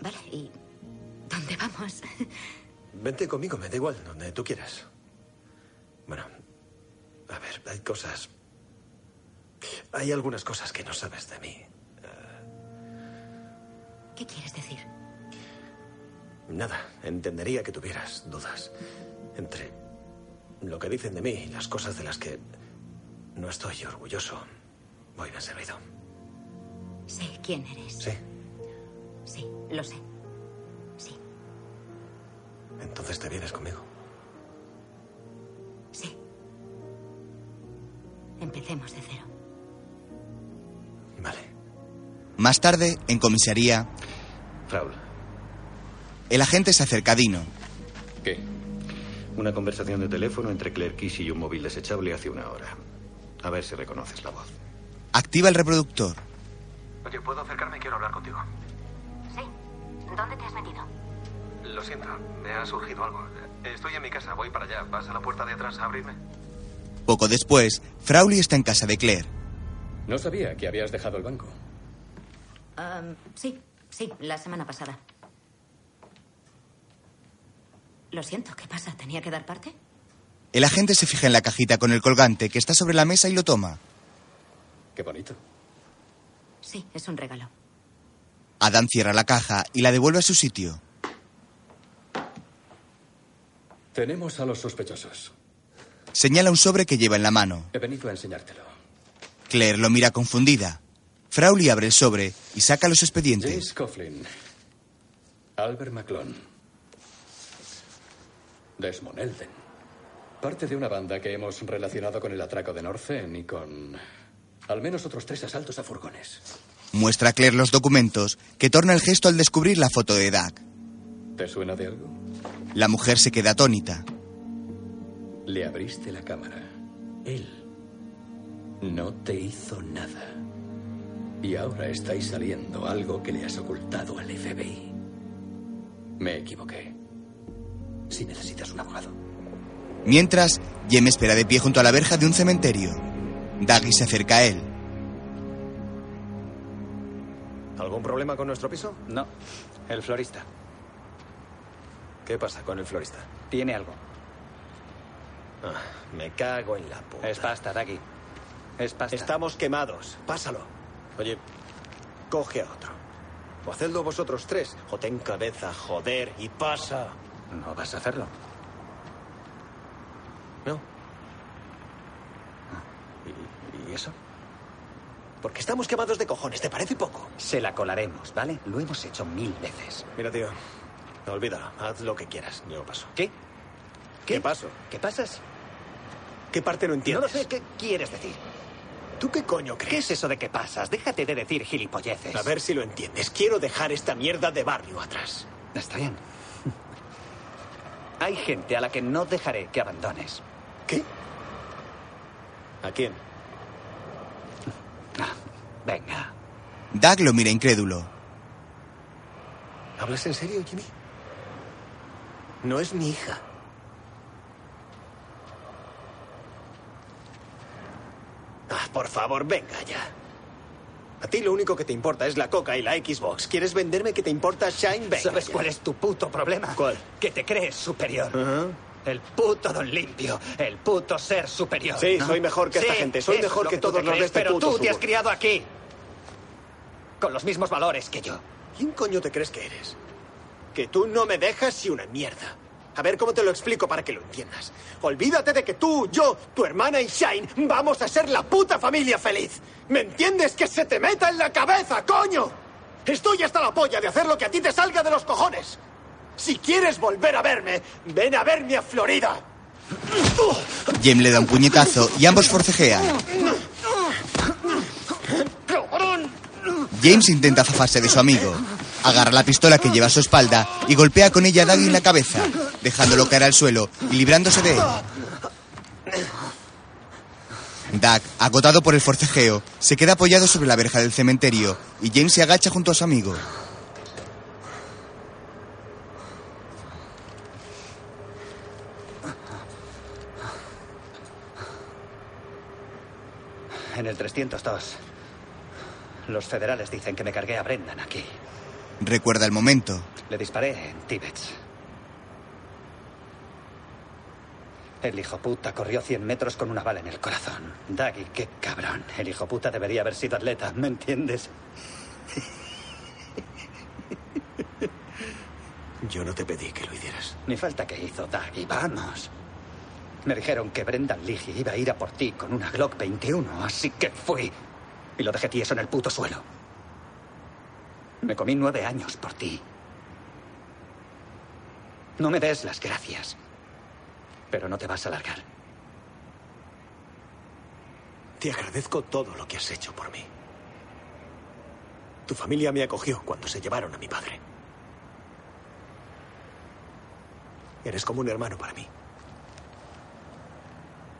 Vale, ¿y dónde vamos? Vente conmigo, me da igual, donde tú quieras. Bueno, a ver, hay cosas... Hay algunas cosas que no sabes de mí. ¿Qué quieres decir? Nada, entendería que tuvieras dudas entre lo que dicen de mí y las cosas de las que no estoy orgulloso. Voy bien servido. Sé quién eres. Sí. Sí, lo sé. Entonces te vienes conmigo. Sí. Empecemos de cero. Más tarde, en comisaría, Fraul, el agente se acerca a Dino. ¿qué? Una conversación de teléfono entre Claire Kish y un móvil desechable hace una hora. A ver si reconoces la voz. Activa el reproductor. Oye, ¿puedo acercarme? Quiero hablar contigo. Sí. ¿Dónde te has metido? Lo siento, me ha surgido algo. Estoy en mi casa, voy para allá. ¿Vas a la puerta de atrás a abrirme? Poco después, Frauly está en casa de Claire. No sabía que habías dejado el banco. Sí, sí, la semana pasada. Lo siento, ¿qué pasa? ¿Tenía que dar parte? El agente se fija en la cajita con el colgante que está sobre la mesa y lo toma. Qué bonito. Sí, es un regalo. Adam cierra la caja y la devuelve a su sitio. Tenemos a los sospechosos. Señala un sobre que lleva en la mano. He venido a enseñártelo. Claire lo mira confundida. Frauly abre el sobre y saca los expedientes. James Coughlin. Albert McClone. Desmond Elden. Parte de una banda que hemos relacionado con el atraco de Northern y con al menos otros tres asaltos a furgones. Muestra a Claire los documentos, que torna el gesto al descubrir la foto de Doug. ¿Te suena de algo? La mujer se queda atónita. Le abriste la cámara. Él no te hizo nada. Y ahora estáis saliendo algo que le has ocultado al FBI. Me equivoqué. Si necesitas un abogado. Mientras, Jem espera de pie junto a la verja de un cementerio. Doug se acerca a él. ¿Algún problema con nuestro piso? No, el florista. ¿Qué pasa con el florista? Tiene algo. Ah, me cago en la puta. Es pasta, Ducky. Es pasta. Estamos quemados. Pásalo. Oye, coge a otro. O hacedlo vosotros tres. O ten cabeza, joder, y pasa. No vas a hacerlo. No. ¿Y, y eso? Porque estamos quemados de cojones, ¿te parece poco? Se la colaremos, ¿vale? Lo hemos hecho mil veces. Mira, tío. Olvídalo. Haz lo que quieras. Yo paso. ¿Qué? ¿Qué, paso? ¿Qué pasas? ¿Qué parte no No entiendes? lo sé. ¿Qué quieres decir? ¿Tú qué coño crees? ¿Qué es eso de que pasas? Déjate de decir gilipolleces. A ver si lo entiendes. Quiero dejar esta mierda de barrio atrás. Está bien. Hay gente a la que no dejaré que abandones. ¿Qué? ¿A quién? Ah, venga. Doug lo mira incrédulo. ¿Hablas en serio, Jimmy? No es mi hija. Ah, por favor, venga ya. A ti lo único que te importa es la coca y la Xbox. ¿Quieres venderme que te importa Shine? Venga ¿Sabes cuál es tu puto problema? ¿Cuál? Que te crees superior. El puto don limpio. El puto ser superior. Sí, ¿no? soy mejor que esta gente, soy mejor lo que todos los de este Pero puto tú te has criado aquí. Con los mismos valores que yo. ¿Quién coño te crees que eres? Que tú no me dejas y una mierda. A ver cómo te lo explico para que lo entiendas. Olvídate de que tú, yo, tu hermana y Shine vamos a ser la puta familia feliz. ¿Me entiendes? Que se te meta en la cabeza, coño. Estoy hasta la polla de hacer lo que a ti te salga de los cojones. Si quieres volver a verme, ven a verme a Florida. Jem le da un puñetazo y ambos forcejean. James intenta zafarse de su amigo. Agarra la pistola que lleva a su espalda y golpea con ella a Doug en la cabeza, dejándolo caer al suelo y librándose de él. Doug, agotado por el forcejeo, se queda apoyado sobre la verja del cementerio y James se agacha junto a su amigo. En el 302. Los federales dicen que me cargué a Brendan aquí. Recuerda el momento. Le disparé en Tíbet. El hijo puta corrió 100 metros con una bala en el corazón. Daggy, qué cabrón. El hijo puta debería haber sido atleta, ¿me entiendes? Yo no te pedí que lo hicieras. Ni falta que hizo Daggy, vamos. Me dijeron que Brendan Ligi iba a ir a por ti con una Glock 21, así que fui. Y lo dejé tieso en el puto suelo. Me comí nueve años por ti. No me des las gracias. Pero no te vas a largar. Te agradezco todo lo que has hecho por mí. Tu familia me acogió cuando se llevaron a mi padre. Eres como un hermano para mí.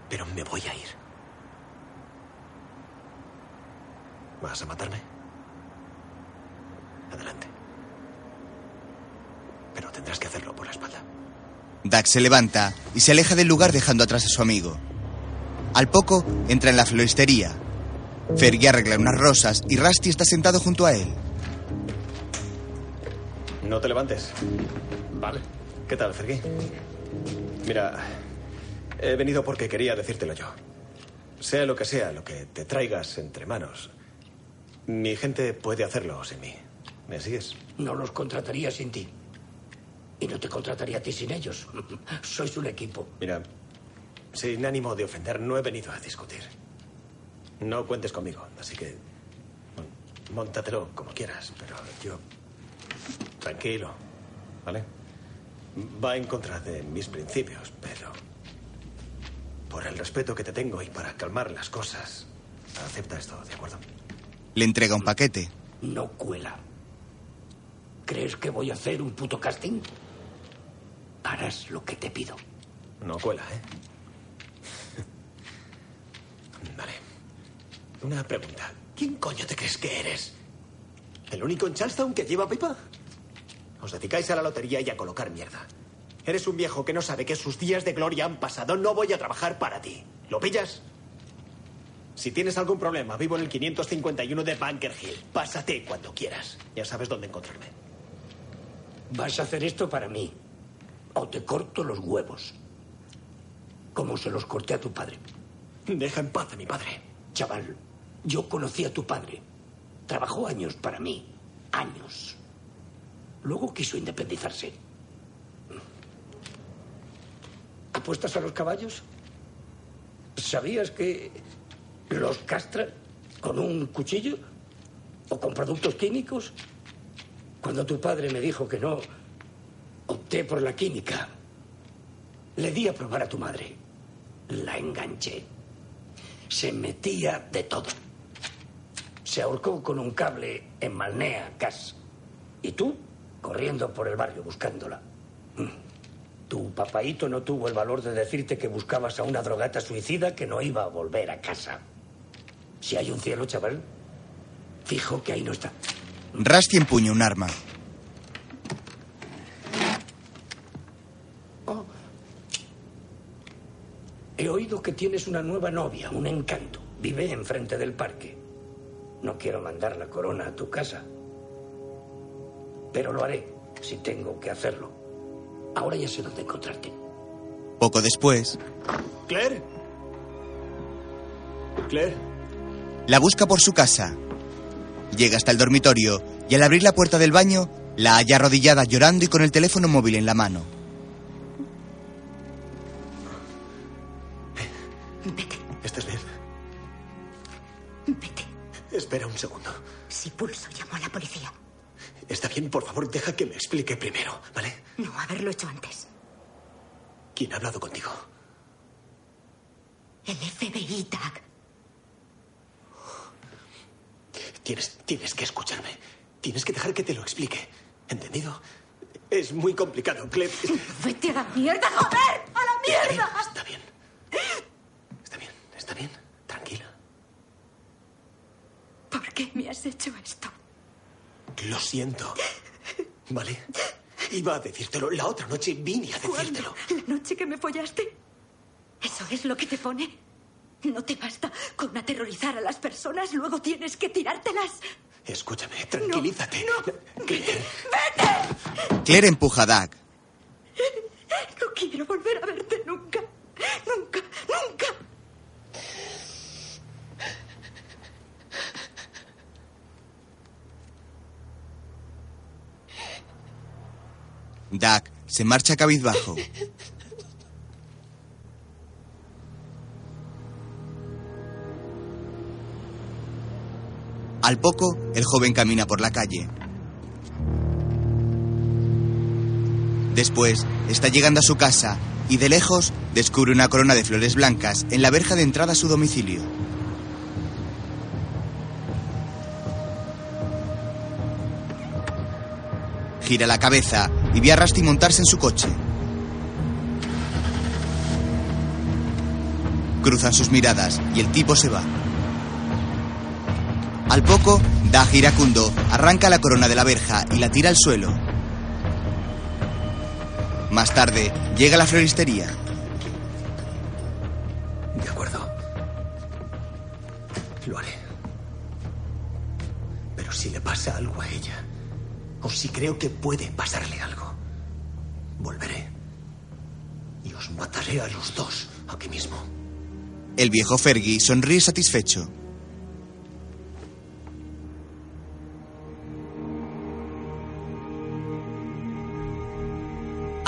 Pero me voy a ir. ¿Vas a matarme? Adelante. Pero tendrás que hacerlo por la espalda. Doug se levanta y se aleja del lugar dejando atrás a su amigo. Al poco, entra en la floristería. Fergie arregla unas rosas y Rusty está sentado junto a él. No te levantes. Vale. ¿Qué tal, Fergie? Mira, he venido porque quería decírtelo yo. Sea lo que sea lo que te traigas entre manos, mi gente puede hacerlo sin mí. ¿Me sigues? No los contrataría sin ti. Y no te contrataría a ti sin ellos. Sois un equipo. Mira, sin ánimo de ofender, no he venido a discutir. No cuentes conmigo, así que. bueno, Móntatelo como quieras, pero yo. Tranquilo, ¿vale? Va en contra de mis principios, pero. Por el respeto que te tengo y para calmar las cosas, acepta esto, ¿de acuerdo? Le entrega un paquete. No cuela. ¿Crees que voy a hacer un puto casting? Harás lo que te pido. No cuela, ¿eh? Vale. Una pregunta. ¿Quién coño te crees que eres? ¿El único en Charleston que lleva pipa? Os dedicáis a la lotería y a colocar mierda. Eres un viejo que no sabe que sus días de gloria han pasado. No voy a trabajar para ti. ¿Lo pillas? Si tienes algún problema, vivo en el 551 de Bunker Hill. Pásate cuando quieras. Ya sabes dónde encontrarme. Vas a hacer esto para mí. O te corto los huevos. Como se los corté a tu padre. Deja en paz a mi padre. chaval. Yo conocí a tu padre. Trabajó años para mí. Años. Luego quiso independizarse. ¿Apuestas a los caballos? ¿Sabías que los castran con un cuchillo? ¿O con productos químicos? Cuando tu padre me dijo que no, opté por la química. Le di a probar a tu madre. La enganché. Se metía de todo. Se ahorcó con un cable en Malnea, Cas. Y tú, corriendo por el barrio buscándola. Mm. Tu papaíto no tuvo el valor de decirte que buscabas a una drogata suicida que no iba a volver a casa. Si hay un cielo, chaval, fijo que ahí no está. Rusty empuña un arma. He oído que tienes una nueva novia, un encanto. Vive enfrente del parque. No quiero mandar la corona a tu casa. Pero lo haré si tengo que hacerlo. Ahora ya sé dónde encontrarte. Poco después, Claire. Claire. la busca por su casa. Llega hasta el dormitorio y al abrir la puerta del baño, la halla arrodillada llorando y con el teléfono móvil en la mano. ¿Estás bien? Vete. Espera un segundo. Si pulso, llamo a la policía. Está bien, por favor, deja que me explique primero, ¿vale? No haberlo hecho antes. ¿Quién ha hablado contigo? El FBI, Doug. Tienes, tienes que escucharme. Tienes que dejar que te lo explique. ¿Entendido? Es muy complicado, Clem. Vete a la mierda, joder. A la mierda. Está bien. Está bien, está bien. Tranquila. ¿Por qué me has hecho esto? Lo siento. ¿Vale? Iba a decírtelo. La otra noche vine a decírtelo. ¿La noche que me follaste? ¿Eso es lo que te pone? ¿No te basta con aterrorizar a las personas? Luego tienes que tirártelas. Escúchame, tranquilízate. Claire, Claire empuja a Doug. No quiero volver a verte nunca. Nunca, nunca. Doug se marcha cabizbajo. Al poco, el joven camina por la calle. Después, está llegando a su casa y de lejos descubre una corona de flores blancas en la verja de entrada a su domicilio. Gira la cabeza y ve a Rusty montarse en su coche. Cruzan sus miradas y el tipo se va. Al poco, Dag iracundo arranca la corona de la verja y la tira al suelo. Más tarde, llega a la floristería. de acuerdo. Lo haré. Pero si le pasa algo a ella, o si creo que puede pasarle algo, volveré. Y os mataré a los dos aquí mismo. El viejo Fergie sonríe satisfecho.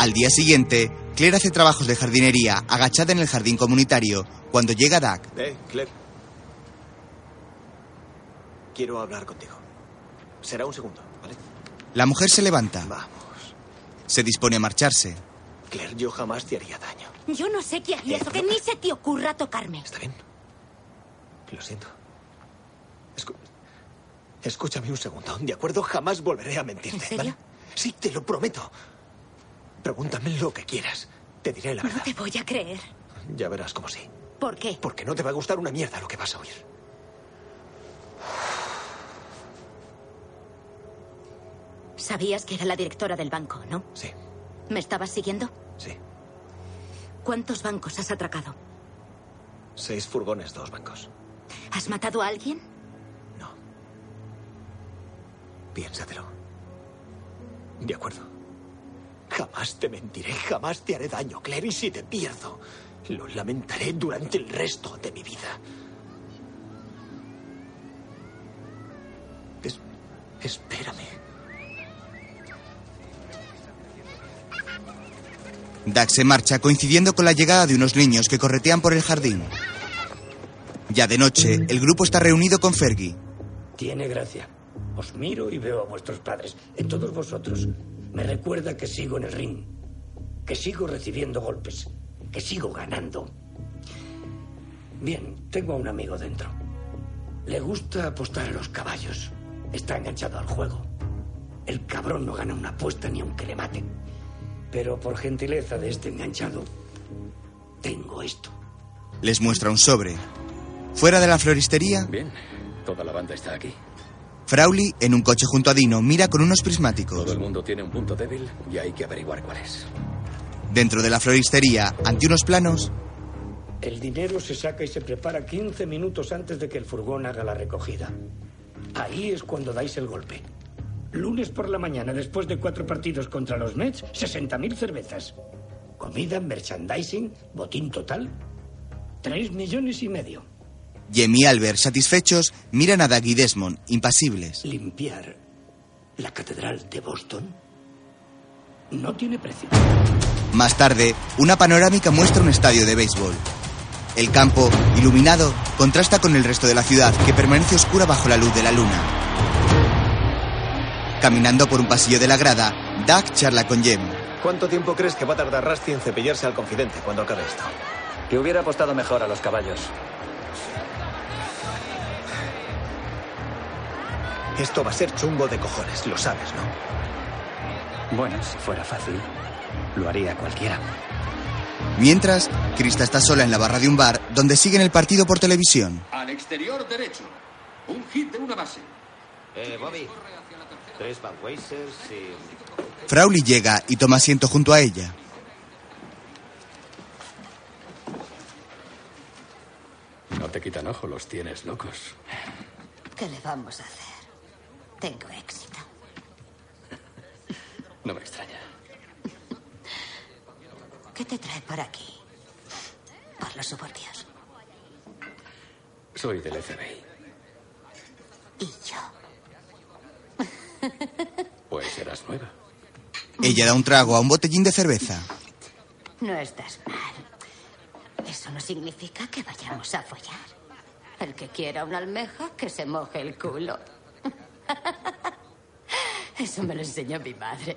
Al día siguiente, Claire hace trabajos de jardinería agachada en el jardín comunitario cuando llega Doug. Eh, Claire. Quiero hablar contigo. Será un segundo, ¿vale? La mujer se levanta. Vamos. Se dispone a marcharse. Claire, yo jamás te haría daño. Yo no sé qué harías o que ni se te ocurra tocarme. ¿Está bien? Lo siento. Escu- Escúchame un segundo, ¿de acuerdo? Jamás volveré a mentirte. ¿En serio? ¿vale? Sí, te lo prometo. Pregúntame lo que quieras. Te diré la No verdad. te voy a creer. Ya verás cómo sí. ¿Por qué? Porque no te va a gustar una mierda lo que vas a oír. Sabías que era la directora del banco, ¿no? Sí. ¿Me estabas siguiendo? Sí. ¿Cuántos bancos has atracado? Seis furgones, dos bancos. ¿Has matado a alguien? Piénsatelo. De acuerdo. Jamás te mentiré, jamás te haré daño, Claire, y si te pierdo, lo lamentaré durante el resto de mi vida. Es, espérame. Doug se marcha coincidiendo con la llegada de unos niños que corretean por el jardín. Ya de noche, mm. el grupo está reunido con Fergie. Tiene gracia. Os miro y veo a vuestros padres, en todos vosotros. Me recuerda que sigo en el ring. Que sigo recibiendo golpes. Que sigo ganando. Bien, tengo a un amigo dentro. Le gusta apostar a los caballos. Está enganchado al juego. El cabrón no gana una apuesta ni aunque le maten. Pero por gentileza de este enganchado, tengo esto. Les muestra un sobre. Fuera de la floristería, Bien, toda la banda está aquí. Frauly, en un coche junto a Dino, mira con unos prismáticos. Todo el mundo tiene un punto débil y hay que averiguar cuál es. Dentro de la floristería, ante unos planos, El dinero se saca y se prepara 15 minutos antes de que el furgón haga la recogida. Ahí es cuando dais el golpe. Lunes por la mañana, después de cuatro partidos contra los Mets, 60.000 cervezas. Comida, merchandising, botín total, 3 millones y medio. Jem y Albert, satisfechos, miran a Doug y Desmond, impasibles. Limpiar la catedral de Boston no tiene precio. Más tarde, una panorámica muestra un estadio de béisbol. El campo, iluminado, contrasta con el resto de la ciudad que permanece oscura bajo la luz de la luna. Caminando por un pasillo de la grada, Doug charla con Jem. ¿Cuánto tiempo crees que va a tardar Rusty en cepillarse al confidente cuando acabe esto? Que hubiera apostado mejor a los caballos. Esto va a ser chungo de cojones, lo sabes, ¿no? Bueno, si fuera fácil, lo haría cualquiera. Mientras, Krista está sola en la barra de un bar donde siguen el partido por televisión. Al exterior derecho. Un hit de una base. Eh, Bobby. Tres Budweisers y... Frauly llega y toma asiento junto a ella. No te quitan ojo, los tienes locos. ¿Qué le vamos a hacer? Tengo éxito. No me extraña. ¿Qué te trae por aquí? Por los suburbios. Soy del FBI. Y yo. Pues serás nueva. Ella da un trago a un botellín de cerveza. No estás mal. Eso no significa que vayamos a follar. El que quiera una almeja, que se moje el culo. Eso me lo enseñó mi madre.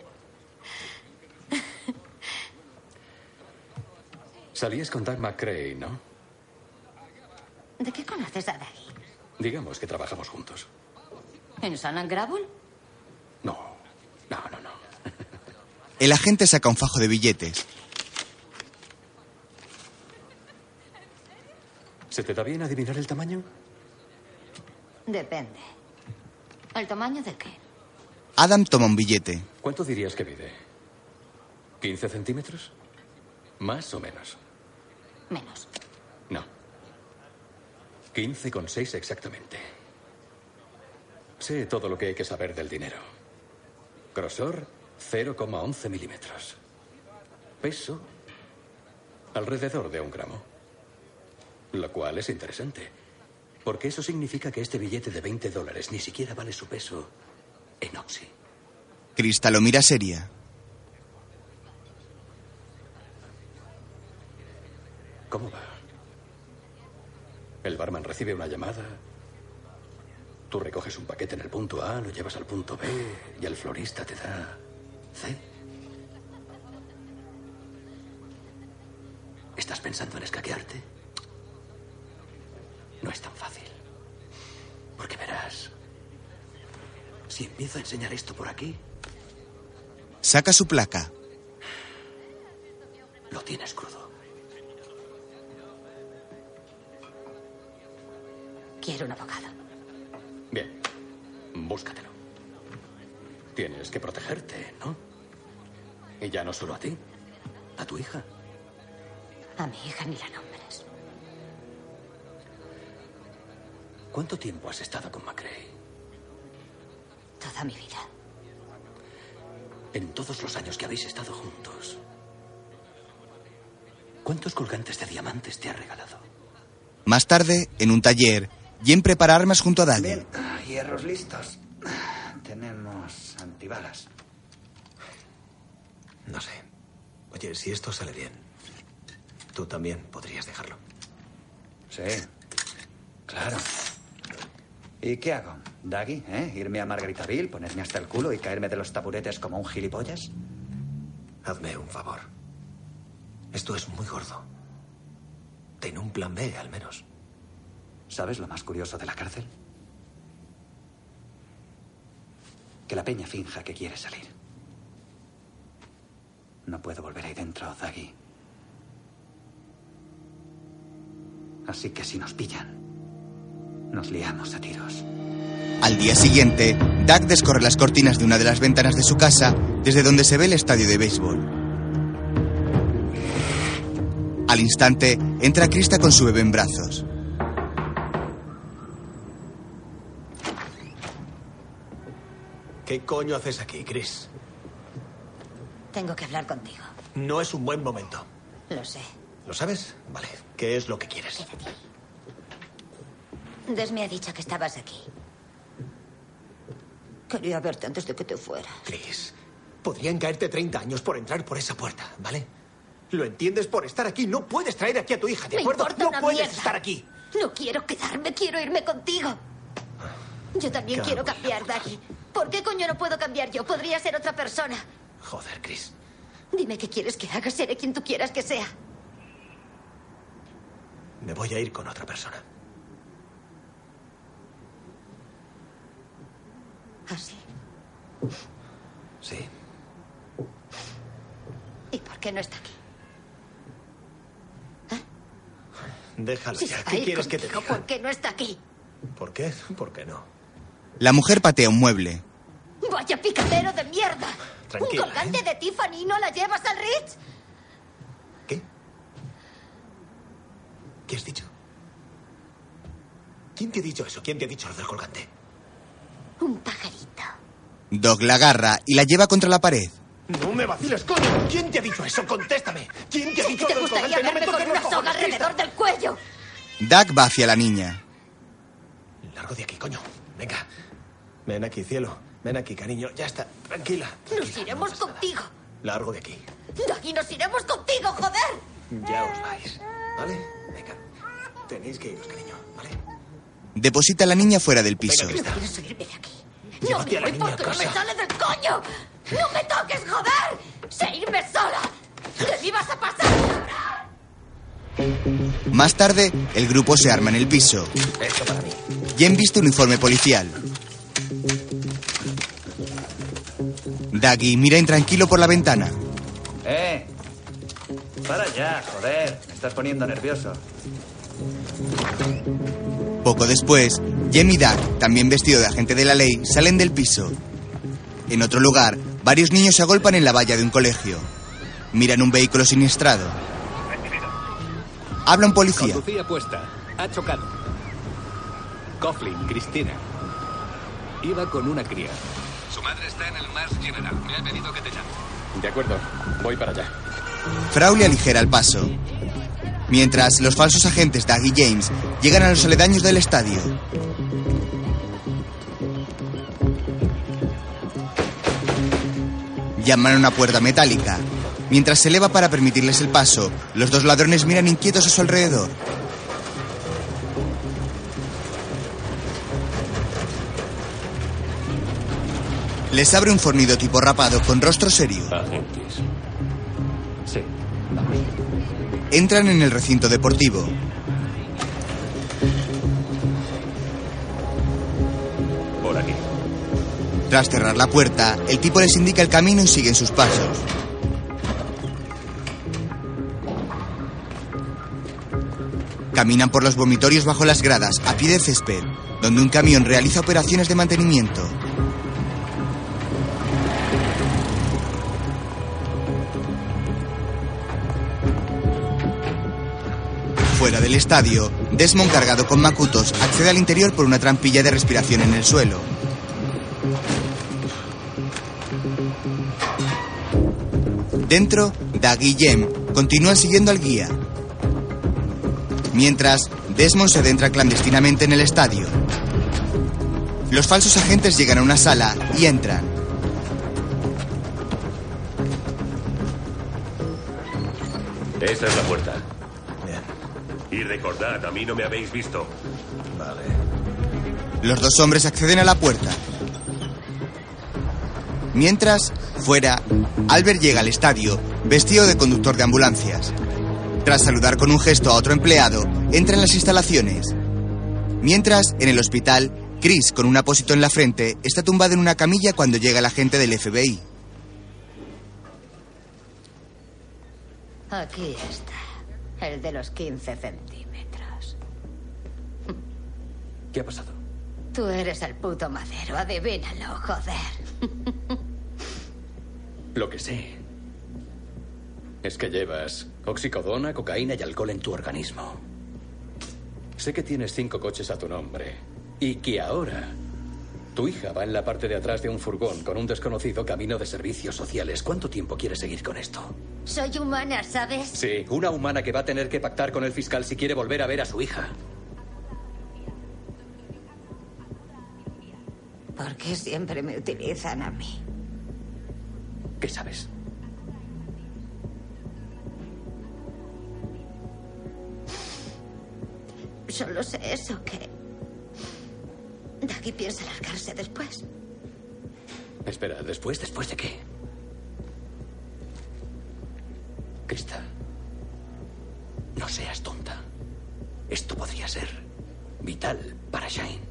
Salías con Doug McCrae, ¿no? ¿De qué conoces a Daggy? Digamos que trabajamos juntos. ¿En San and Gravel? No, no, no, no. El agente saca un fajo de billetes. ¿Se te da bien adivinar el tamaño? Depende. ¿El tamaño de qué? Adam toma un billete. ¿Cuánto dirías que mide? ¿15 centímetros? ¿Más o menos? Menos. No. 15,6 exactamente. Sé todo lo que hay que saber del dinero. Grosor, 0,11 milímetros. Peso, alrededor de un gramo. Lo cual es interesante. Porque eso significa que este billete de 20 dólares ni siquiera vale su peso en Oxy. Krista lo mira seria. ¿Cómo va? El barman recibe una llamada. Tú recoges un paquete en el punto A, lo llevas al punto B y el florista te da C. ¿Estás pensando en escaquearte? No es tan fácil. Porque verás, si empiezo a enseñar esto por aquí, Saca su placa. lo tienes crudo. Quiero un abogado. Bien, búscatelo. Tienes que protegerte, ¿no? Y ya no solo a ti, a tu hija. A mi hija ni la nombres. ¿Cuánto tiempo has estado con McCrae? Toda mi vida. En todos los años que habéis estado juntos. ¿Cuántos colgantes de diamantes te ha regalado? Más tarde, en un taller, Jen prepara armas junto a Dagger. Ah, hierros listos. tenemos antibalas. No sé. Oye, si esto sale bien, tú también podrías dejarlo. Sí, claro. ¿Y qué hago? ¿Daggy? ¿Eh? ¿Irme a Margaritaville, ponerme hasta el culo y caerme de los taburetes como un gilipollas? Hazme un favor. Esto es muy gordo. Ten un plan B, al menos. ¿Sabes lo más curioso de la cárcel? Que la peña finja que quiere salir. No puedo volver ahí dentro, Zaggy. Así que si nos pillan, nos liamos a tiros. Al día siguiente, Doug descorre las cortinas de una de las ventanas de su casa desde donde se ve el estadio de béisbol. Al instante, entra Krista con su bebé en brazos. ¿Qué coño haces aquí, Chris? Tengo que hablar contigo. No es un buen momento. Lo sé. ¿Lo sabes? Vale. ¿Qué es lo que quieres? Des me ha dicho que estabas aquí. Quería verte antes de que te fuera. Chris, podrían caerte 30 años por entrar por esa puerta, ¿vale? ¿Lo entiendes? Por estar aquí no puedes traer aquí a tu hija, ¿de Me acuerdo? no puedes mierda. estar aquí. No quiero quedarme, quiero irme contigo. Yo también quiero cambiar, Daggy. ¿Por qué coño no puedo cambiar yo? Podría ser otra persona. Joder, Chris. Dime qué quieres que haga, seré quien tú quieras que sea. Me voy a ir con otra persona. ¿Así? Sí. ¿Y por qué no está aquí? Déjalo Si ya. ¿Qué quieres que te contigo, diga? ¿Por qué no está aquí? ¿Por qué? ¿Por qué no? La mujer patea un mueble. ¡Vaya picadero de mierda! Tranquila, ¿Un colgante de Tiffany no la llevas al Ritz? ¿Qué has dicho? ¿Quién te ha dicho eso? ¿Quién te ha dicho lo del colgante? Un pajarito. Doug la agarra y la lleva contra la pared. No me vaciles, coño. ¿Quién te ha dicho eso? Contéstame. ¿Quién te ha dicho ¿Te lo del gustaría colgante? No me verme con una los soga alrededor del cuello? Doug va hacia la niña. Largo de aquí, coño. Venga. Ven aquí, cielo. Ven aquí, cariño. Ya está. Tranquila. Nos iremos contigo. Largo de aquí. Daggy, nos iremos contigo, joder. Ya os vais. ¿Vale? Venga. Tenéis que iros, cariño. ¿Vale? Deposita a la niña fuera del piso. No quiero irme de aquí. No me voy porque no me sale del coño. ¡No me toques, joder! ¡Sé irme sola! ¡De mí vas a pasar! Más tarde, el grupo se arma en el piso. Esto para mí. Jen viste uniforme policial. Daggy mira intranquilo por la ventana. ¡Eh! Para ya, joder. Me estás poniendo nervioso. Poco después, Jem y Doug, también vestido de agente de la ley, salen del piso. En otro lugar, varios niños se agolpan en la valla de un colegio. Miran un vehículo siniestrado. Habla un policía. Conducía puesta. Ha chocado. Coughlin, Cristina. Iba con una cría. Su madre está en el Mars General. Me ha pedido que te llame. De acuerdo, voy para allá. Frau le aligera el paso. Mientras, los falsos agentes Doug y James llegan a los aledaños del estadio. Llaman a una puerta metálica. Mientras se eleva para permitirles el paso, los dos ladrones miran inquietos a su alrededor. Les abre un fornido tipo rapado con rostro serio. Agentes. Sí, Entran en el recinto deportivo. Por aquí. Tras cerrar la puerta, el tipo les indica el camino y siguen sus pasos. Caminan por los vomitorios bajo las gradas, a pie de césped, donde un camión realiza operaciones de mantenimiento. Fuera del estadio, Desmond cargado con macutos accede al interior por una trampilla de respiración en el suelo. Dentro, Doug y Jem continúan siguiendo al guía. Mientras, Desmond se adentra clandestinamente en el estadio. Los falsos agentes llegan a una sala y entran. Esa es la puerta. Y recordad, a mí no me habéis visto. Vale. Los dos hombres acceden a la puerta. Mientras, fuera, Albert llega al estadio, vestido de conductor de ambulancias. Tras saludar con un gesto a otro empleado, entra en las instalaciones. Mientras, en el hospital, Chris, con un apósito en la frente, está tumbado en una camilla cuando llega el agente del FBI. Aquí está. El de los 15 centímetros. ¿Qué ha pasado? Tú eres el puto madero, adivínalo, joder. Lo que sé es que llevas oxicodona, cocaína y alcohol en tu organismo. Sé que tienes cinco coches a tu nombre y que ahora tu hija va en la parte de atrás de un furgón con un desconocido camino de servicios sociales. ¿Cuánto tiempo quieres seguir con esto? Soy humana, ¿sabes? Sí, una humana que va a tener que pactar con el fiscal si quiere volver a ver a su hija. ¿Por qué siempre me utilizan a mí? ¿Qué sabes? Solo sé eso, que... Daggy piensa largarse después. Espera, ¿después? ¿Después de qué? Krista, no seas tonta. Esto podría ser vital para Shane.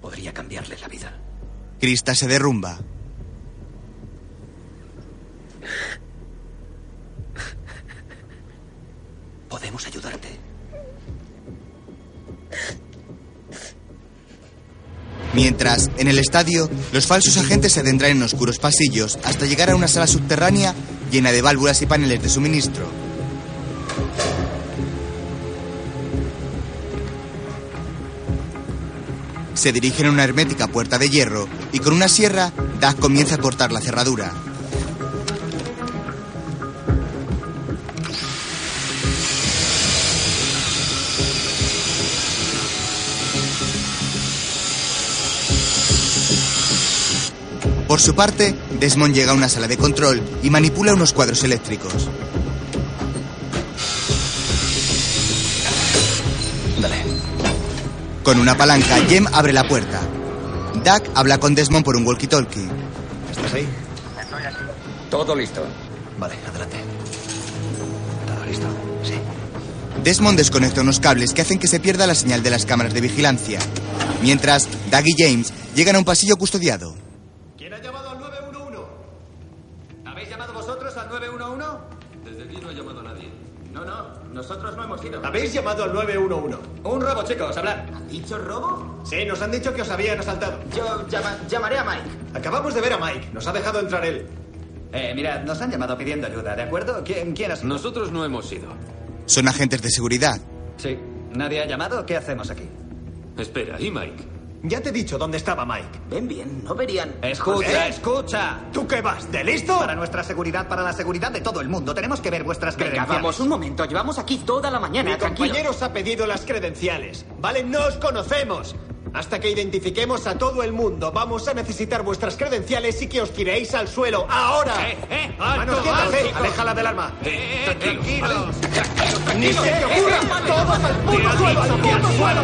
Podría cambiarle la vida. Krista se derrumba. Podemos ayudarte. Mientras, en el estadio, los falsos agentes se adentran en oscuros pasillos hasta llegar a una sala subterránea llena de válvulas y paneles de suministro. Se dirigen a una hermética puerta de hierro y con una sierra, Doug comienza a cortar la cerradura. Por su parte, Desmond llega a una sala de control y manipula unos cuadros eléctricos. Dale. Con una palanca, Jem abre la puerta. Doug habla con Desmond por un walkie-talkie. ¿Estás ahí? Todo listo. Vale, adelante. ¿Todo listo? Sí. Desmond desconecta unos cables que hacen que se pierda la señal de las cámaras de vigilancia. Mientras, Doug y James llegan a un pasillo custodiado. ¿Habéis llamado al 911? Un robo, chicos, hablar. ¿Han dicho robo? Sí, nos han dicho que os habían asaltado. Yo llama- llamaré a Mike. Acabamos de ver a Mike. Nos ha dejado entrar él. Eh, mirad, nos han llamado pidiendo ayuda, ¿de acuerdo? ¿Quién, quién? Nosotros no hemos ido. Son agentes de seguridad. Sí. ¿Nadie ha llamado? ¿Qué hacemos aquí? Espera, ¿y Mike? Ya te he dicho dónde estaba Mike. Ven bien, no verían. Escucha, ¿Eh? escucha. ¿Tú qué vas? ¿De listo? Para nuestra seguridad, para la seguridad de todo el mundo, tenemos que ver vuestras Venga, credenciales. vamos, un momento. Llevamos aquí toda la mañana, Mi tranquilo. compañero os ha pedido las credenciales. ¿Vale? No os conocemos. Hasta que identifiquemos a todo el mundo, vamos a necesitar vuestras credenciales y que os tiréis al suelo. ¡Ahora! ¡Eh, eh! ¡Manos ¡Alto, quietas, eh! del arma! Eh, tranquilos. ¡Ni se te ocurra! ¡Todos al puto suelo! ¡Al puto suelo!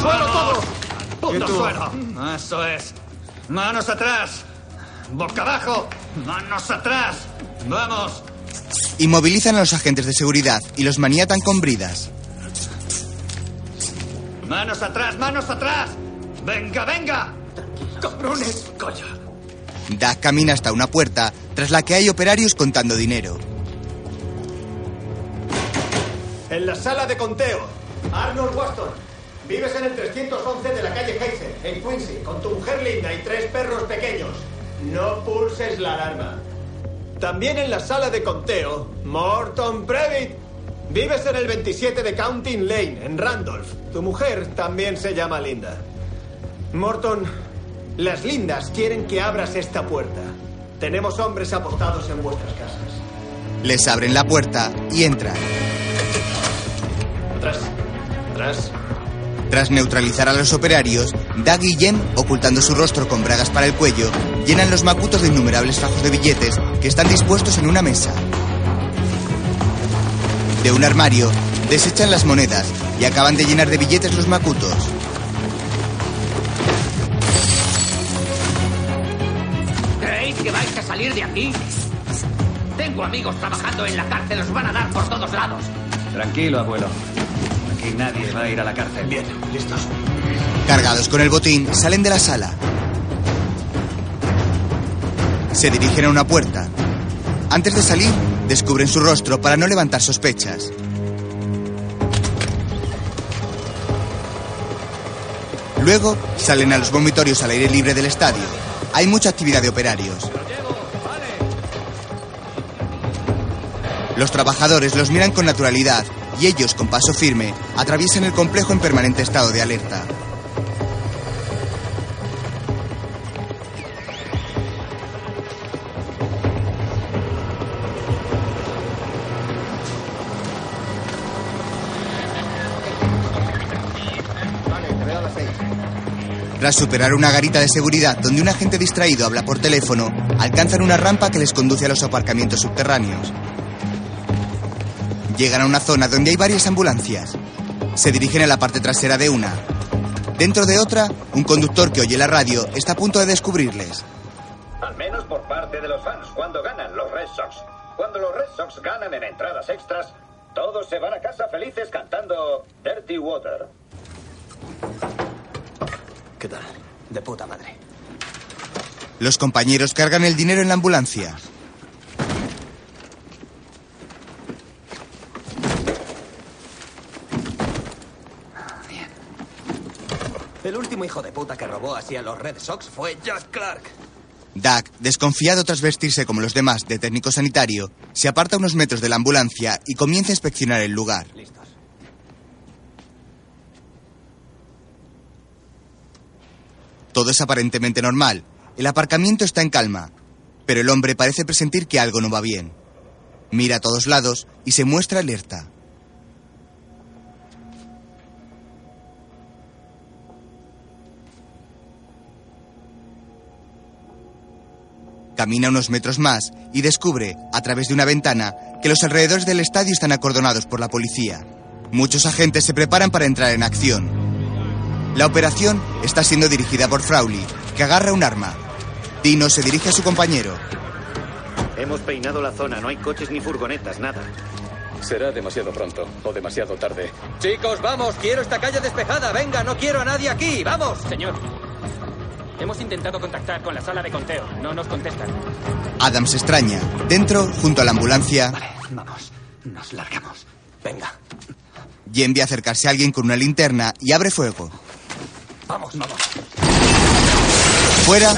¡Suelo todo! ¡Puto suelo! Eso es. Manos atrás. Boca abajo. Manos atrás. Vamos. Inmovilizan a los agentes de seguridad y los maniatan con bridas. Manos atrás, manos atrás. Venga, venga. ¡Cabrones! ¡Calla! Doug camina hasta una puerta, tras la que hay operarios contando dinero. En la sala de conteo. Arnold Waston. Vives en el 311 de la calle Heiser, en Quincy, con tu mujer linda y tres perros pequeños. No pulses la alarma. También en la sala de conteo, Morton Previtt. Vives en el 27 de Counting Lane, en Randolph. Tu mujer también se llama Linda. Morton, las lindas quieren que abras esta puerta. Tenemos hombres apostados en vuestras casas. Les abren la puerta y entran. Atrás. Atrás. Tras neutralizar a los operarios, Doug y Jem, ocultando su rostro con bragas para el cuello, llenan los macutos de innumerables fajos de billetes que están dispuestos en una mesa. De un armario, desechan las monedas y acaban de llenar de billetes los macutos. ¿Creéis que vais a salir de aquí? Tengo amigos trabajando en la cárcel, os van a dar por todos lados. Tranquilo, abuelo. Aquí nadie va a ir a la cárcel. Bien, listos. Cargados con el botín, salen de la sala. Se dirigen a una puerta. Antes de salir, descubren su rostro para no levantar sospechas. Luego, salen a los vomitorios al aire libre del estadio. Hay mucha actividad de operarios. Los trabajadores los miran con naturalidad y ellos, con paso firme, atraviesan el complejo en permanente estado de alerta. Tras superar una garita de seguridad donde un agente distraído habla por teléfono, alcanzan una rampa que les conduce a los aparcamientos subterráneos. Llegan a una zona donde hay varias ambulancias. Se dirigen a la parte trasera de una. Dentro de otra, un conductor que oye la radio está a punto de descubrirles. Al menos por parte de los fans, cuando ganan los Red Sox. Cuando los Red Sox ganan en entradas extras, todos se van a casa felices cantando Dirty Water. ¿Qué tal? De puta madre. Los compañeros cargan el dinero en la ambulancia. El último hijo de puta que robó así a los Red Sox fue Jack Clark. Doug, desconfiado tras vestirse como los demás de técnico sanitario, se aparta unos metros de la ambulancia y comienza a inspeccionar el lugar. Todo es aparentemente normal. El aparcamiento está en calma, pero el hombre parece presentir que algo no va bien. Mira a todos lados y se muestra alerta. Camina unos metros más y descubre, a través de una ventana, que los alrededores del estadio están acordonados por la policía. Muchos agentes se preparan para entrar en acción. La operación está siendo dirigida por Frowley, que agarra un arma. Dino se dirige a su compañero. Hemos peinado la zona, no hay coches ni furgonetas, nada. Será demasiado pronto o demasiado tarde. Chicos, vamos, quiero esta calle despejada. Venga, no quiero a nadie aquí. Vamos. Señor, hemos intentado contactar con la sala de conteo. No nos contestan. Adam se extraña. Dentro, junto a la ambulancia, Vamos, nos largamos. Venga. Jen ve acercarse a alguien con una linterna y abre fuego. Vamos, vamos. Fuera,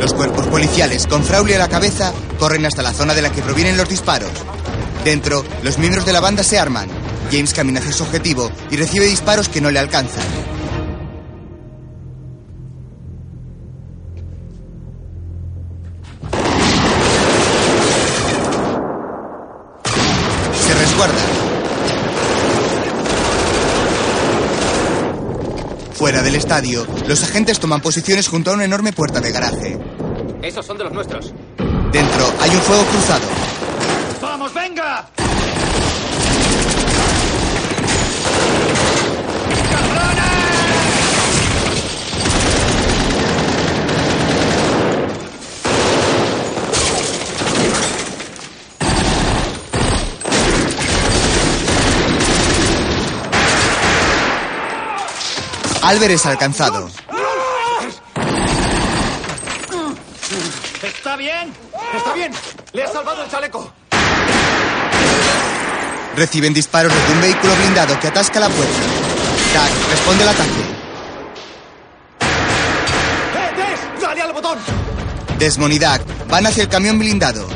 los cuerpos policiales, con Frauly a la cabeza, corren hasta la zona de la que provienen los disparos. Dentro, los miembros de la banda se arman. James camina hacia su objetivo y recibe disparos que no le alcanzan. Estadio, los agentes toman posiciones junto a una enorme puerta de garaje. Esos son de los nuestros. Dentro hay un fuego cruzado. ¡Vamos, venga! Albert es alcanzado. ¿Está bien? ¿Está bien? ¡Le has salvado el chaleco! Reciben disparos desde un vehículo blindado que atasca la puerta. Doug responde al ataque. ¡Eh, Des! ¡Dale al botón! Desmond y Doug van hacia el camión blindado.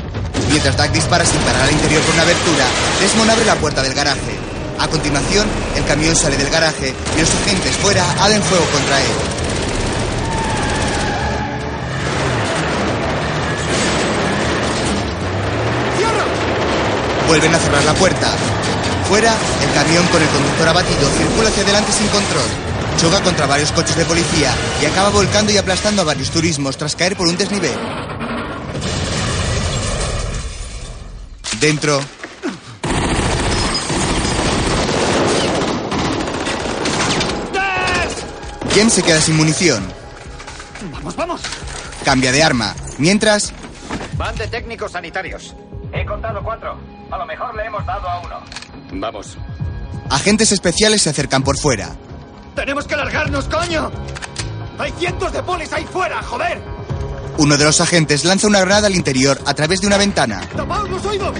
Mientras Doug dispara sin parar al interior por una abertura, Desmond abre la puerta del garaje. A continuación, el camión sale del garaje y los agentes fuera abren fuego contra él. Vuelven a cerrar la puerta. Fuera, el camión con el conductor abatido circula hacia adelante sin control. Choca contra varios coches de policía y acaba volcando y aplastando a varios turismos tras caer por un desnivel. Dentro, James se queda sin munición. Vamos, vamos. Cambia de arma. Mientras, Van de técnicos sanitarios. He contado cuatro. A lo mejor le hemos dado a uno. Vamos. agentes especiales se acercan por fuera. ¡Tenemos que largarnos, coño! ¡Hay cientos de polis ahí fuera, joder! Uno de los agentes lanza una granada al interior a través de una ventana. ¡Tapaos los oídos!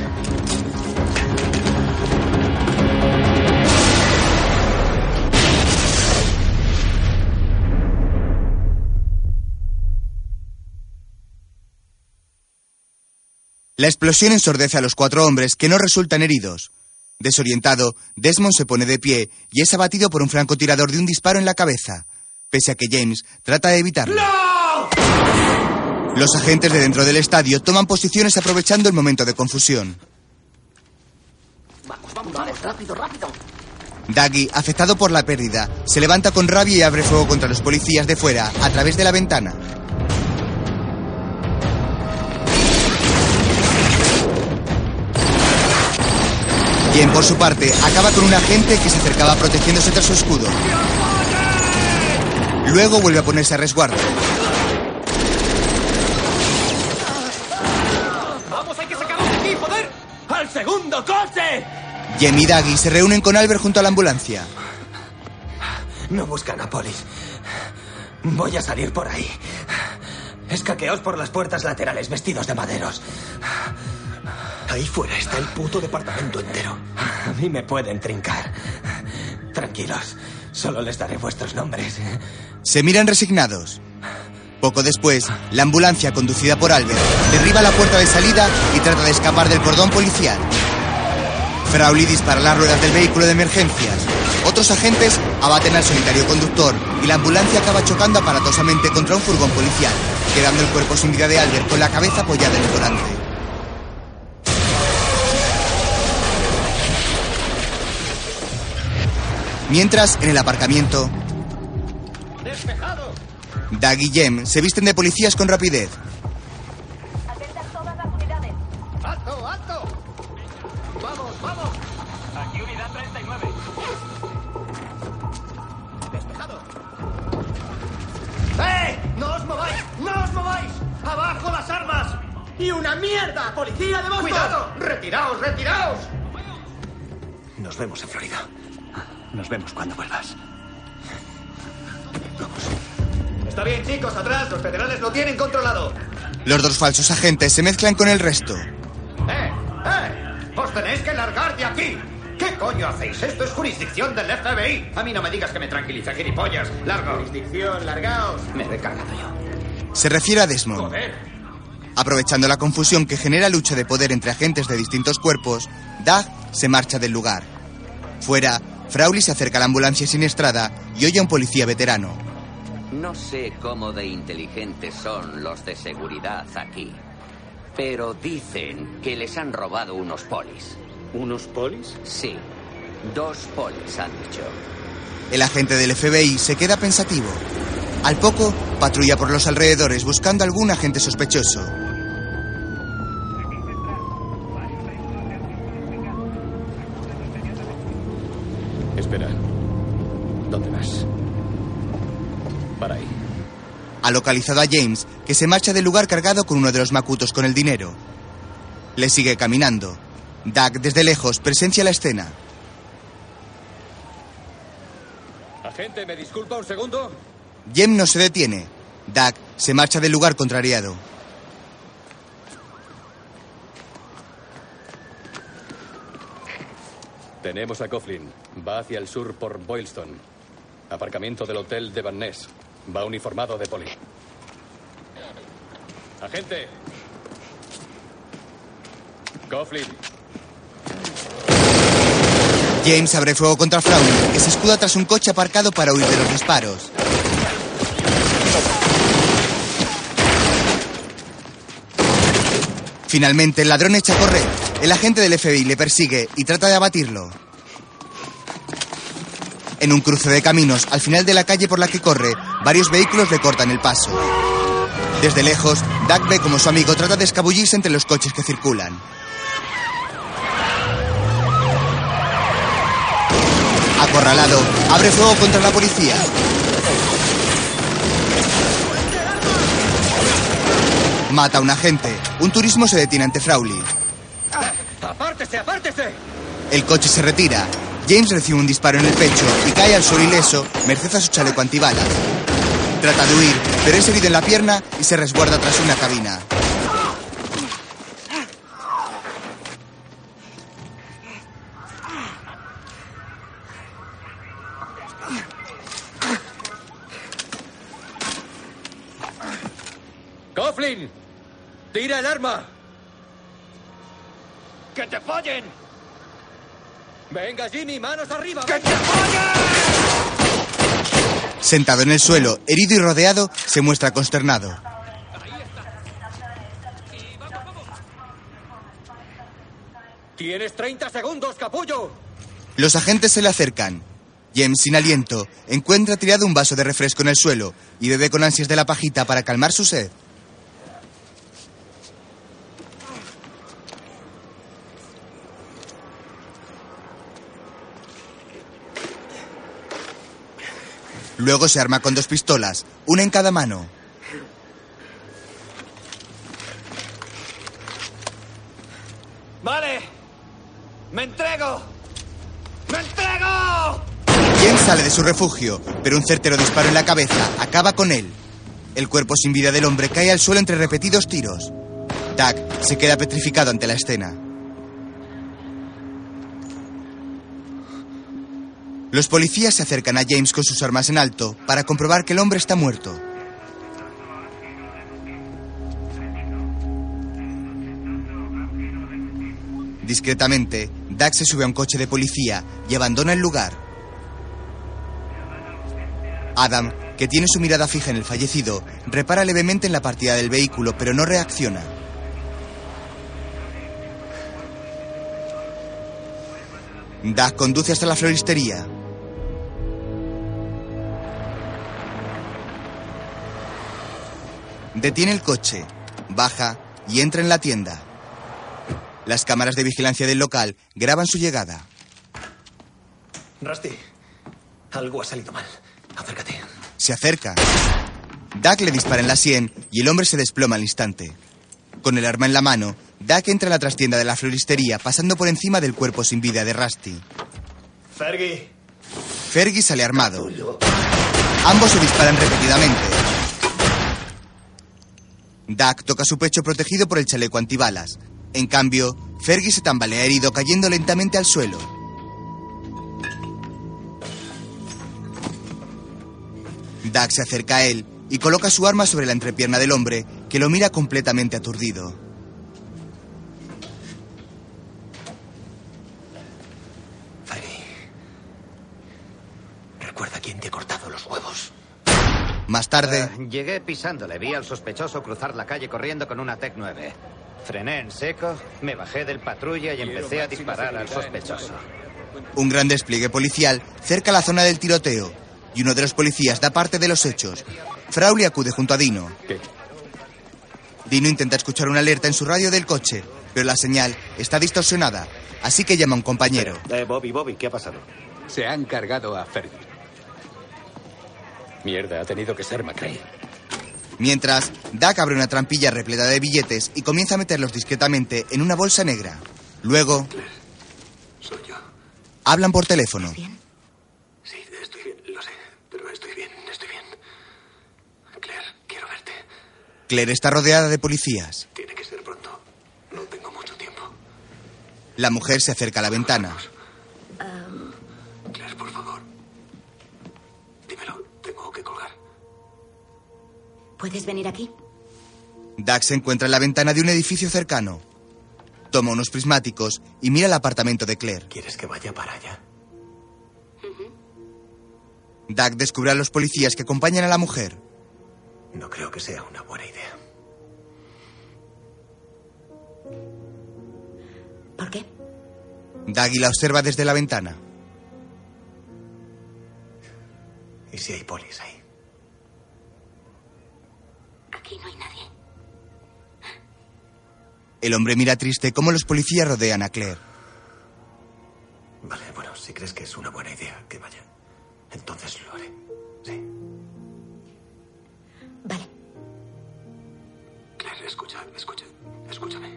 La explosión ensordece a los cuatro hombres que no resultan heridos. Desorientado, Desmond se pone de pie y es abatido por un francotirador de un disparo en la cabeza, pese a que James trata de evitarlo. Los agentes de dentro del estadio toman posiciones aprovechando el momento de confusión. Vamos, vamos, vamos, rápido, rápido. Daggy, afectado por la pérdida, se levanta con rabia y abre fuego contra los policías de fuera a través de la ventana. Por su parte, acaba con un agente que se acercaba protegiéndose tras su escudo. Luego vuelve a ponerse a resguardo. ¡Vamos, hay que sacarlos de aquí, joder! ¡Al segundo coche! Jem y Daggy se reúnen con Albert junto a la ambulancia. No buscan a polis. Voy a salir por ahí. Escaqueos por las puertas laterales vestidos de maderos. Ahí fuera está el puto departamento entero. A mí me pueden trincar. Tranquilos, solo les daré vuestros nombres. Se miran resignados. Poco después, la ambulancia conducida por Albert derriba la puerta de salida y trata de escapar del cordón policial. Frauly dispara las ruedas del vehículo de emergencias. Otros agentes abaten al solitario conductor y la ambulancia acaba chocando aparatosamente contra un furgón policial, quedando el cuerpo sin vida de Albert con la cabeza apoyada en el volante. Mientras, en el aparcamiento, ¡Despejado! Doug y Jem se visten de policías con rapidez. ¡Alto, alto! ¡Vamos, vamos! Aquí unidad 39. ¡Despejado! ¡Eh! ¡No os mováis! ¡No os mováis! ¡Abajo las armas! ¡Y una mierda! ¡Policía de Boston! ¡Cuidado! ¡Retiraos, retiraos! Nos vemos en Florida. Nos vemos cuando vuelvas. Está bien, chicos, atrás. Los federales lo tienen controlado. Los dos falsos agentes se mezclan con el resto. ¡Eh! ¡Eh! ¡Os tenéis que largar de aquí! ¿Qué coño hacéis? Esto es jurisdicción del FBI. A mí no me digas que me tranquilice, gilipollas. Largo. Jurisdicción, largaos. Me he cargado yo. Se refiere a Desmond. Joder. Aprovechando la confusión que genera lucha de poder entre agentes de distintos cuerpos, Doug se marcha del lugar. Fuera, Frauly se acerca a la ambulancia siniestrada y oye a un policía veterano. No sé cómo de inteligentes son los de seguridad aquí, pero dicen que les han robado unos polis. ¿Unos polis? Sí, dos polis han dicho. El agente del FBI se queda pensativo. Al poco, patrulla por los alrededores buscando algún agente sospechoso. Ha localizado a James, que se marcha del lugar cargado con uno de los macutos con el dinero. Le sigue caminando. Doug, desde lejos, presencia la escena. Agente, ¿me disculpa un segundo? Jem no se detiene. Doug se marcha del lugar contrariado. Tenemos a Coughlin. Va hacia el sur por Boylston. Aparcamiento del hotel de Van Ness. Va uniformado de poli. Agente. Coughlin. James abre fuego contra Frowning, que se escuda tras un coche aparcado para huir de los disparos. Finalmente, el ladrón echa a correr. El agente del FBI le persigue y trata de abatirlo. En un cruce de caminos, al final de la calle por la que corre, varios vehículos le cortan el paso. Desde lejos, Doug ve como su amigo trata de escabullirse entre los coches que circulan. Acorralado, abre fuego contra la policía. Mata a un agente. Un turismo se detiene ante Frowley. ¡Apártese, apártese! El coche se retira. James recibe un disparo en el pecho y cae al suelo ileso, merced a su chaleco antibalas. Trata de huir, pero es herido en la pierna y se resguarda tras una cabina. ¡Coughlin! ¡Tira el arma! ¡Que te follen! ¡Venga, Jimmy! ¡Manos arriba! ¡Que te Sentado en el suelo, herido y rodeado, se muestra consternado. ¡Tienes 30 segundos, capullo! Los agentes se le acercan. James, sin aliento, encuentra tirado un vaso de refresco en el suelo y bebe con ansias de la pajita para calmar su sed. Luego se arma con dos pistolas, una en cada mano. ¡Vale! ¡Me entrego! ¡Me entrego! James sale de su refugio, pero un certero disparo en la cabeza acaba con él. El cuerpo sin vida del hombre cae al suelo entre repetidos tiros. Doug se queda petrificado ante la escena. Los policías se acercan a James con sus armas en alto para comprobar que el hombre está muerto. Discretamente, Doug se sube a un coche de policía y abandona el lugar. Adam, que tiene su mirada fija en el fallecido, repara levemente en la partida del vehículo, pero no reacciona. Doug conduce hasta la floristería. Detiene el coche, baja y entra en la tienda. Las cámaras de vigilancia del local graban su llegada. Rusty, algo ha salido mal. Acércate. Se acerca. Doug le dispara en la sien y el hombre se desploma al instante. Con el arma en la mano, Doug entra en la trastienda de la floristería, pasando por encima del cuerpo sin vida de Rusty. Fergie. Fergie sale armado. Ambos se disparan repetidamente. Doug toca su pecho protegido por el chaleco antibalas. En cambio, Fergie se tambalea herido cayendo lentamente al suelo. Doug se acerca a él y coloca su arma sobre la entrepierna del hombre, que lo mira completamente aturdido. Recuerda quién te ha cortado los huevos. Más tarde, Eh, llegué pisándole. Vi al sospechoso cruzar la calle corriendo con una Tec 9. Frené en seco, me bajé del patrulla y empecé a disparar al sospechoso. un gran despliegue policial cerca la zona del tiroteo y uno de los policías da parte de los hechos. Frauly acude junto a Dino. Dino intenta escuchar una alerta en su radio del coche, pero la señal está distorsionada, así que llama a un compañero. Eh, Bobby, Bobby, ¿qué ha pasado? Se han cargado a Fergie. Mierda, ha tenido que ser McRae. Mientras, Doug abre una trampilla repleta de billetes y comienza a meterlos discretamente en una bolsa negra. Luego, Soy yo. hablan por teléfono. Sí, estoy bien, lo sé, pero estoy bien, estoy bien. Claire, quiero verte. Claire está rodeada de policías. Tiene que ser pronto. No tengo mucho tiempo. La mujer se acerca a la ventana. Claire, ¿Puedes venir aquí? Doug se encuentra en la ventana de un edificio cercano. Toma unos prismáticos y mira el apartamento de Claire. ¿Quieres que vaya para allá? Doug descubre a los policías que acompañan a la mujer. No creo que sea una buena idea. ¿Por qué? Doug la observa desde la ventana. ¿Y si hay polis ahí? Aquí no hay nadie. El hombre mira triste cómo los policías rodean a Claire. Vale, bueno, si crees que es una buena idea que vaya, entonces lo haré. Sí. Vale. Claire, escucha, escucha, escúchame.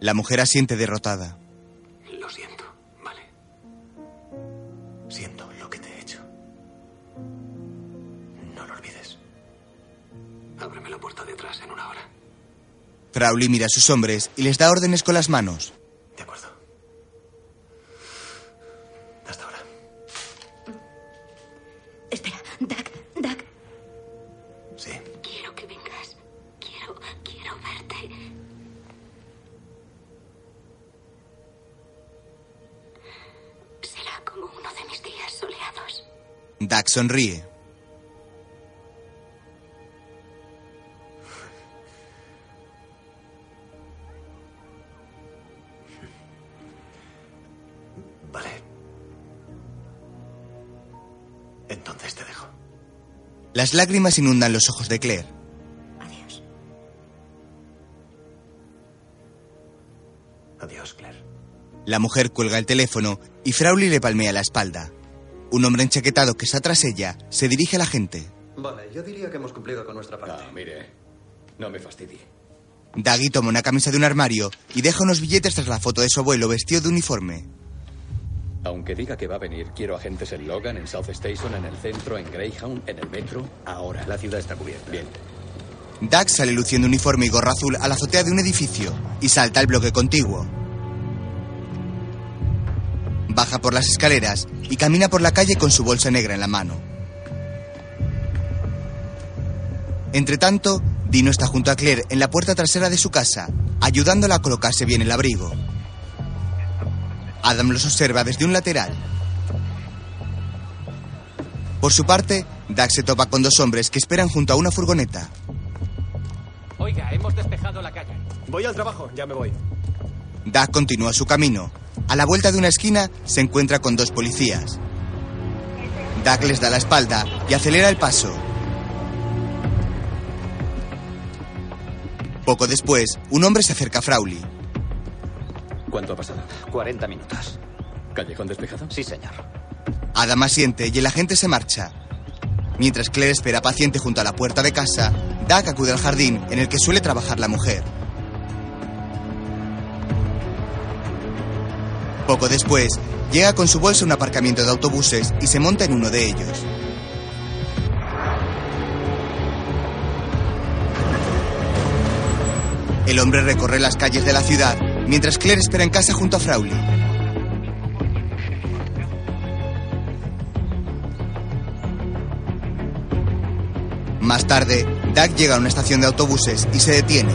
La mujer asiente derrotada. Crowley mira a sus hombres y les da órdenes con las manos. De acuerdo. Hasta ahora. Espera, Doug, Doug. Sí. Quiero que vengas. Quiero, quiero verte. Será como uno de mis días soleados. Doug sonríe. Las lágrimas inundan los ojos de Claire. Adiós, Claire. La mujer cuelga el teléfono y Frowley le palmea la espalda. Un hombre enchaquetado que está tras ella se dirige a la gente. Vale, yo diría que hemos cumplido con nuestra parte. No, mire. No me fastidie. Daggy toma una camisa de un armario y deja unos billetes tras la foto de su abuelo vestido de uniforme. Aunque diga que va a venir, quiero agentes en Logan, en South Station, en el centro, en Greyhound, en el metro, ahora. La ciudad está cubierta. Bien. Doug sale luciendo uniforme y gorra azul a la azotea de un edificio y salta al bloque contiguo. Baja por las escaleras y camina por la calle con su bolsa negra en la mano. Entre tanto, Dino está junto a Claire en la puerta trasera de su casa, ayudándola a colocarse bien el abrigo. Adam los observa desde un lateral. Por su parte, Doug se topa con dos hombres que esperan junto a una furgoneta. Oiga, hemos despejado la calle. Voy al trabajo, ya me voy. Doug continúa su camino. A la vuelta de una esquina se encuentra con dos policías. Doug les da la espalda y acelera el paso. Poco después, un hombre se acerca a Frowley. ¿Cuánto ha pasado? 40 minutos. ¿Callejón despejado? Sí, señor. Adam asiente y el agente se marcha. Mientras Claire espera paciente junto a la puerta de casa, Doug acude al jardín en el que suele trabajar la mujer. Poco después, llega con su bolsa a un aparcamiento de autobuses y se monta en uno de ellos. El hombre recorre las calles de la ciudad mientras Claire espera en casa junto a Frowley. Más tarde, Doug llega a una estación de autobuses y se detiene.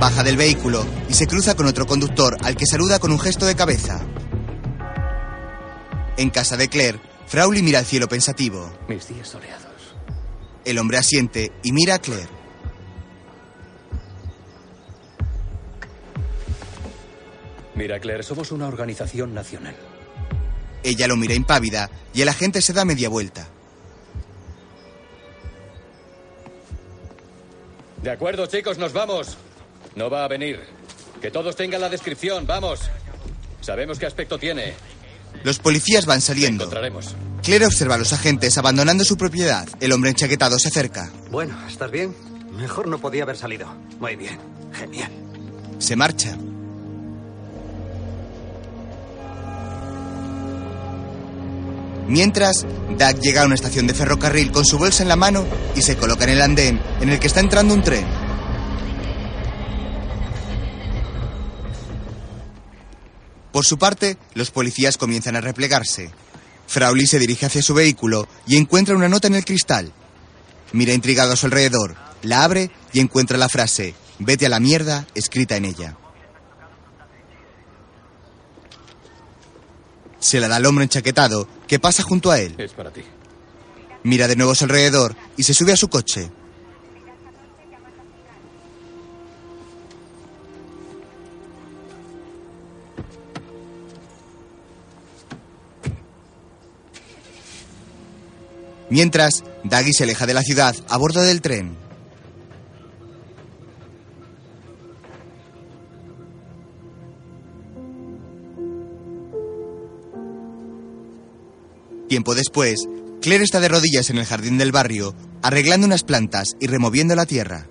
Baja del vehículo y se cruza con otro conductor al que saluda con un gesto de cabeza. En casa de Claire, Frowley mira al cielo pensativo. Mis días soleados. El hombre asiente y mira a Claire. Mira, Claire, somos una organización nacional. Ella lo mira impávida y el agente se da media vuelta. De acuerdo, chicos, nos vamos. No va a venir. Que todos tengan la descripción, vamos. Sabemos qué aspecto tiene. Los policías van saliendo. Encontraremos. Claire observa a los agentes abandonando su propiedad. El hombre enchaquetado se acerca. Bueno, ¿estás bien? Mejor no podía haber salido. Muy bien. Genial. Se marcha. Mientras, Doug llega a una estación de ferrocarril con su bolsa en la mano y se coloca en el andén en el que está entrando un tren. Por su parte, los policías comienzan a replegarse. Frowley se dirige hacia su vehículo y encuentra una nota en el cristal. Mira intrigado a su alrededor, la abre y encuentra la frase, vete a la mierda, escrita en ella. Se la da al hombre enchaquetado, que pasa junto a él. Es para ti. Mira de nuevo a su alrededor y se sube a su coche. Mientras, Daggy se aleja de la ciudad a bordo del tren. Tiempo después, Claire está de rodillas en el jardín del barrio, arreglando unas plantas y removiendo la tierra.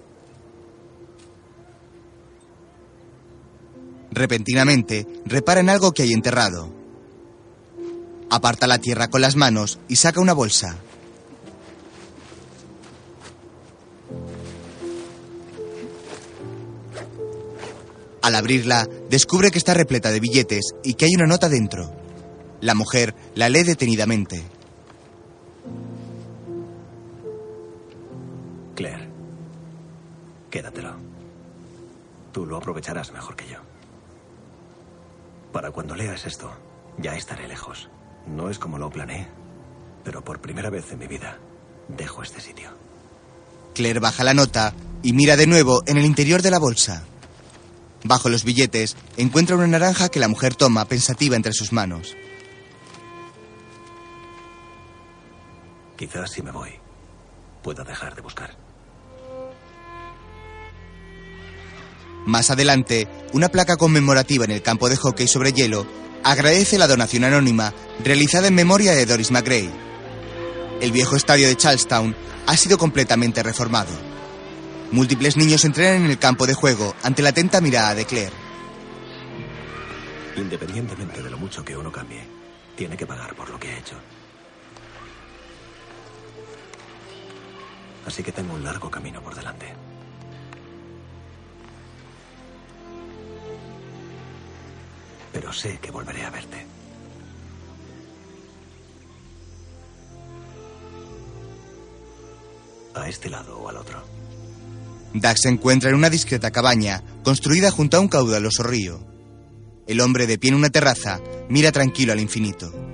Repentinamente, repara en algo que hay enterrado. Aparta la tierra con las manos y saca una bolsa. Al abrirla, descubre que está repleta de billetes y que hay una nota dentro. La mujer la lee detenidamente. Claire, quédatelo. Tú lo aprovecharás mejor que yo. Para cuando leas esto, ya estaré lejos. No es como lo planeé, pero por primera vez en mi vida dejo este sitio. Claire baja la nota y mira de nuevo en el interior de la bolsa. Bajo los billetes encuentra una naranja que la mujer toma pensativa entre sus manos. Quizás si me voy, pueda dejar de buscar. Más adelante, una placa conmemorativa en el campo de hockey sobre hielo agradece la donación anónima realizada en memoria de Doris McGray. El viejo estadio de Charlestown ha sido completamente reformado. Múltiples niños entrenan en el campo de juego ante la atenta mirada de Claire. Independientemente de lo mucho que uno cambie, tiene que pagar por lo que ha hecho. Así que tengo un largo camino por delante. Pero sé que volveré a verte. A este lado o al otro. Doug se encuentra en una discreta cabaña construida junto a un caudaloso río. El hombre de pie en una terraza mira tranquilo al infinito.